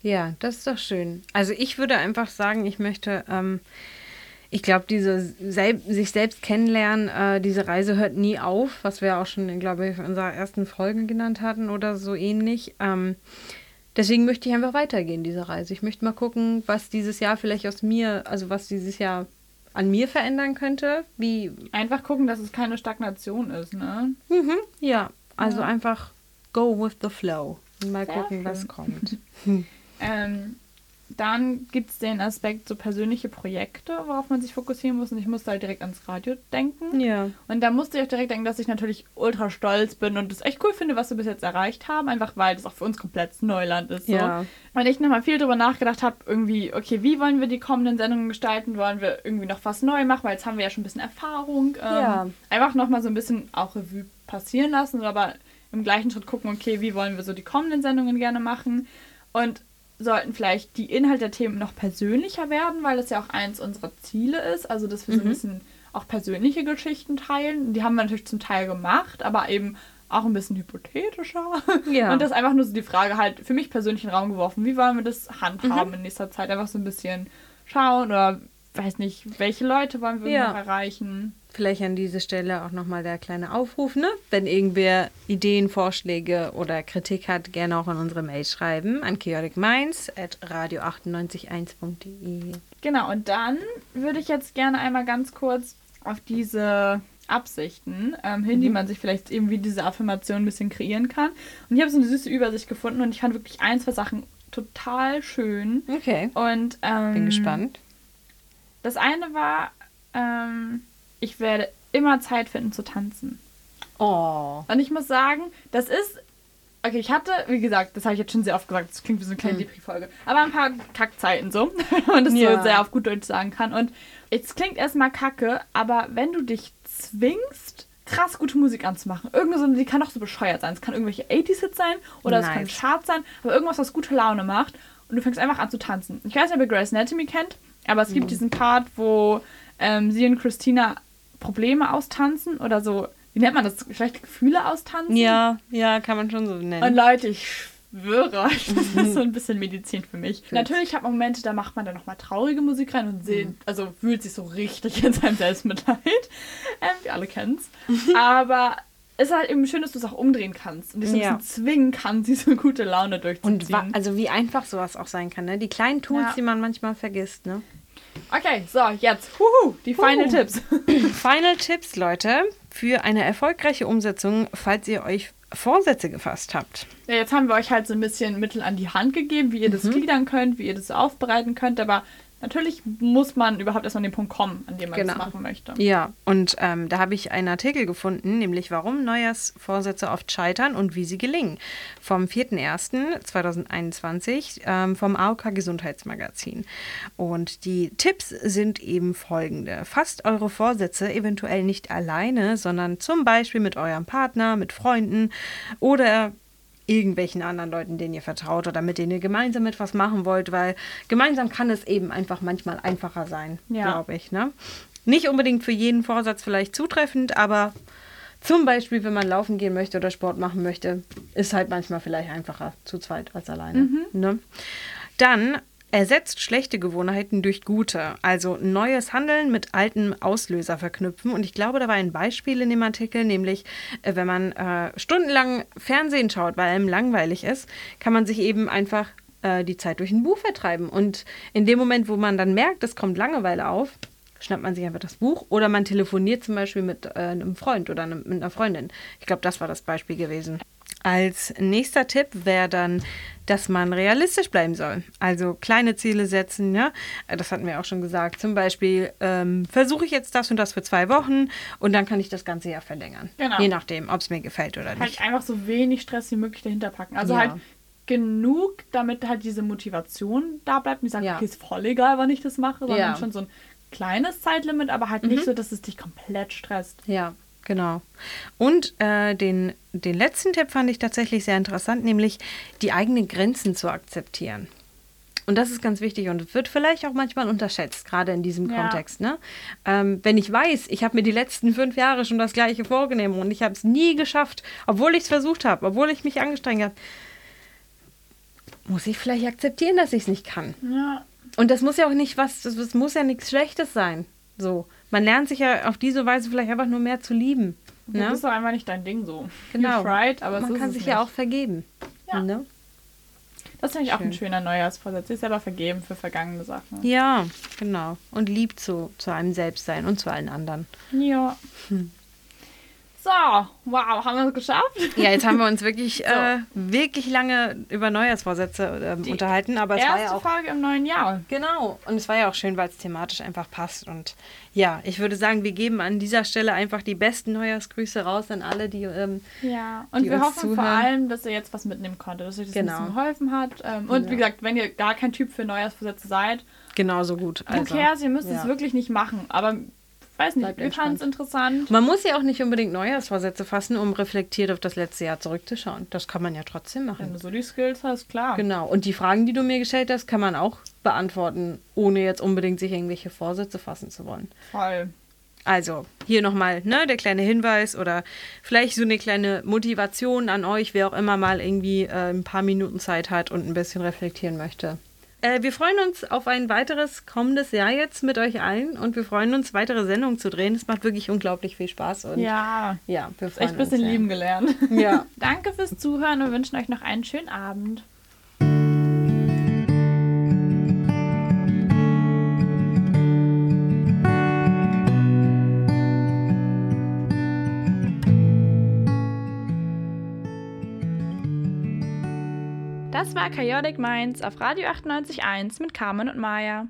Ja, das ist doch schön. Also ich würde einfach sagen, ich möchte, ähm, ich glaube, diese sel sich selbst kennenlernen, äh, diese Reise hört nie auf, was wir auch schon, glaube ich, in unserer ersten Folge genannt hatten oder so ähnlich. Ähm, deswegen möchte ich einfach weitergehen, diese Reise. Ich möchte mal gucken, was dieses Jahr vielleicht aus mir, also was dieses Jahr an mir verändern könnte. Wie einfach gucken, dass es keine Stagnation ist, ne? Mhm, ja, also ja. einfach go with the flow. Mal Sehr gucken, schön. was kommt. *laughs* *laughs* ähm, dann gibt es den Aspekt so persönliche Projekte, worauf man sich fokussieren muss. Und ich musste halt direkt ans Radio denken. Ja. Und da musste ich auch direkt denken, dass ich natürlich ultra stolz bin und es echt cool finde, was wir bis jetzt erreicht haben. Einfach weil das auch für uns komplett Neuland ist. So. Ja. Weil ich nochmal viel drüber nachgedacht habe, irgendwie, okay, wie wollen wir die kommenden Sendungen gestalten? Wollen wir irgendwie noch was neu machen? Weil jetzt haben wir ja schon ein bisschen Erfahrung. Ähm, ja. Einfach nochmal so ein bisschen auch Revue passieren lassen, aber im gleichen Schritt gucken, okay, wie wollen wir so die kommenden Sendungen gerne machen? Und sollten vielleicht die Inhalte der Themen noch persönlicher werden, weil das ja auch eins unserer Ziele ist. Also, dass wir mhm. so ein mhm. bisschen auch persönliche Geschichten teilen. Die haben wir natürlich zum Teil gemacht, aber eben auch ein bisschen hypothetischer. Ja. Und das ist einfach nur so die Frage halt für mich persönlich in den Raum geworfen, wie wollen wir das handhaben mhm. in nächster Zeit? Einfach so ein bisschen schauen oder weiß nicht, welche Leute wollen wir ja. noch erreichen. Vielleicht an dieser Stelle auch nochmal der kleine Aufruf, ne? Wenn irgendwer Ideen, Vorschläge oder Kritik hat, gerne auch an unsere Mail schreiben an chaoticminds.radio981.de. Genau, und dann würde ich jetzt gerne einmal ganz kurz auf diese Absichten ähm, hin, mhm. die man sich vielleicht eben wie diese Affirmation ein bisschen kreieren kann. Und ich habe so eine süße Übersicht gefunden und ich fand wirklich ein, zwei Sachen total schön. Okay. Und ähm, bin gespannt. Das eine war, ähm, ich werde immer Zeit finden zu tanzen. Oh. Und ich muss sagen, das ist. Okay, ich hatte, wie gesagt, das habe ich jetzt schon sehr oft gesagt, das klingt wie so eine kleine hm. Depri-Folge, aber ein paar Kackzeiten so, *laughs* wenn man das ja. so sehr auf gut Deutsch sagen kann. Und es klingt erstmal kacke, aber wenn du dich zwingst, krass gute Musik anzumachen, irgendeine so, die kann auch so bescheuert sein. Es kann irgendwelche 80s-Hits sein oder nice. es kann Chart sein, aber irgendwas, was gute Laune macht und du fängst einfach an zu tanzen. Ich weiß nicht, ob ihr Grace Anatomy kennt, aber es gibt mhm. diesen Part, wo ähm, sie und Christina Probleme austanzen oder so, wie nennt man das, schlechte Gefühle austanzen? Ja, ja, kann man schon so nennen. Und Leute, ich schwöre euch, das *laughs* ist so ein bisschen Medizin für mich. Für Natürlich hat man Momente, da macht man dann nochmal traurige Musik rein und sehen, mhm. also fühlt sich so richtig in seinem Selbstmitleid. *laughs* Ähm, wir alle kennen's. *laughs* Aber es ist halt eben schön, dass du es auch umdrehen kannst und dich so ja. ein bisschen zwingen kannst, diese gute Laune durchzuziehen. Und also wie einfach sowas auch sein kann, ne? Die kleinen Tools, ja. die man manchmal vergisst, ne? Okay, so, jetzt. Huhu, die Final Tipps. *coughs* Final Tipps, Leute, für eine erfolgreiche Umsetzung, falls ihr euch Vorsätze gefasst habt. Ja, jetzt haben wir euch halt so ein bisschen Mittel an die Hand gegeben, wie ihr das mhm. gliedern könnt, wie ihr das aufbereiten könnt, aber natürlich muss man überhaupt erstmal an den Punkt kommen, an dem man genau. das machen möchte. Ja, und ähm, da habe ich einen Artikel gefunden, nämlich warum Neujahrsvorsätze oft scheitern und wie sie gelingen. Vom 4.1.2021 ähm, vom AOK Gesundheitsmagazin. Und die Tipps sind eben folgende. Fasst eure Vorsätze eventuell nicht alleine, sondern zum Beispiel mit eurem Partner, mit Freunden oder irgendwelchen anderen Leuten, denen ihr vertraut oder mit denen ihr gemeinsam etwas machen wollt, weil gemeinsam kann es eben einfach manchmal einfacher sein, ja. glaube ich. Ne? Nicht unbedingt für jeden Vorsatz vielleicht zutreffend, aber zum Beispiel, wenn man laufen gehen möchte oder Sport machen möchte, ist halt manchmal vielleicht einfacher zu zweit als alleine. Mhm. Ne? Dann ersetzt schlechte Gewohnheiten durch gute, also neues Handeln mit altem Auslöser verknüpfen. Und ich glaube, da war ein Beispiel in dem Artikel, nämlich äh, wenn man äh, stundenlang Fernsehen schaut, weil einem langweilig ist, kann man sich eben einfach äh, die Zeit durch ein Buch vertreiben. Und in dem Moment, wo man dann merkt, es kommt Langeweile auf, schnappt man sich einfach das Buch oder man telefoniert zum Beispiel mit äh, einem Freund oder einem, mit einer Freundin. Ich glaube, das war das Beispiel gewesen. Als nächster Tipp wäre dann, dass man realistisch bleiben soll. Also kleine Ziele setzen, ja. Das hatten wir auch schon gesagt. Zum Beispiel ähm, versuche ich jetzt das und das für zwei Wochen und dann kann ich das ganze Jahr verlängern. Genau. Je nachdem, ob es mir gefällt oder halt nicht. Halt einfach so wenig Stress wie möglich dahinter packen. Also ja. halt genug, damit halt diese Motivation da bleibt und ich sage, Ja. okay, ist voll egal, wann ich das mache, sondern Ja. schon so ein kleines Zeitlimit, aber halt nicht so, dass es dich komplett stresst. Ja, genau. Und äh, den, den letzten Tipp fand ich tatsächlich sehr interessant, nämlich die eigenen Grenzen zu akzeptieren. Und das ist ganz wichtig und wird vielleicht auch manchmal unterschätzt, gerade in diesem Ja. Kontext. Ne? Ähm, wenn ich weiß, ich habe mir die letzten fünf Jahre schon das Gleiche vorgenommen und ich habe es nie geschafft, obwohl ich es versucht habe, obwohl ich mich angestrengt habe, muss ich vielleicht akzeptieren, dass ich es nicht kann. Ja. Und das muss ja auch nicht was, das, das muss ja nichts Schlechtes sein. So. Man lernt sich ja auf diese Weise vielleicht einfach nur mehr zu lieben. Das Ne? ist doch einfach nicht dein Ding so. Genau. Aber Man ist kann sich nicht. ja auch vergeben. Ja. Ne? Das finde ich auch ein Schön. schöner Neujahrsvorsatz. Sich selber vergeben für vergangene Sachen. Ja, genau. Und lieb zu, zu einem selbst sein und zu allen anderen. Ja. So, wow, haben wir es geschafft? Ja, jetzt haben wir uns wirklich, *laughs* äh, wirklich lange über Neujahrsvorsätze ähm, unterhalten, aber es war Erste ja auch. Folge im neuen Jahr. Genau. Und es war ja auch schön, weil es thematisch einfach passt. Und ja, ich würde sagen, wir geben an dieser Stelle einfach die besten Neujahrsgrüße raus an alle, die. Ähm, Ja, und die wir hoffen vor zuhören. allem, dass ihr jetzt was mitnehmen konntet, dass euch das Genau. ein bisschen geholfen hat. Ähm, und Ja. wie gesagt, wenn ihr gar kein Typ für Neujahrsvorsätze seid, genauso gut. who cares, ihr müsst es ja. wirklich nicht machen. Aber weiß nicht, wir fanden es interessant. Man muss ja auch nicht unbedingt Neujahrsvorsätze fassen, um reflektiert auf das letzte Jahr zurückzuschauen. Das kann man ja trotzdem Wenn machen. du so die Skills hast, klar. Genau. Und die Fragen, die du mir gestellt hast, kann man auch beantworten, ohne jetzt unbedingt sich irgendwelche Vorsätze fassen zu wollen. Voll. Also, hier nochmal ne, der kleine Hinweis oder vielleicht so eine kleine Motivation an euch, wer auch immer mal irgendwie äh, ein paar Minuten Zeit hat und ein bisschen reflektieren möchte. Äh, wir freuen uns auf ein weiteres kommendes Jahr jetzt mit euch allen und wir freuen uns, weitere Sendungen zu drehen. Es macht wirklich unglaublich viel Spaß. Und Ja, ja wir echt freuen ein bisschen uns lieben gelernt. Ja. *laughs* Danke fürs Zuhören und wünschen euch noch einen schönen Abend. Das war Chaotic Minds auf Radio 98.1 mit Carmen und Maya.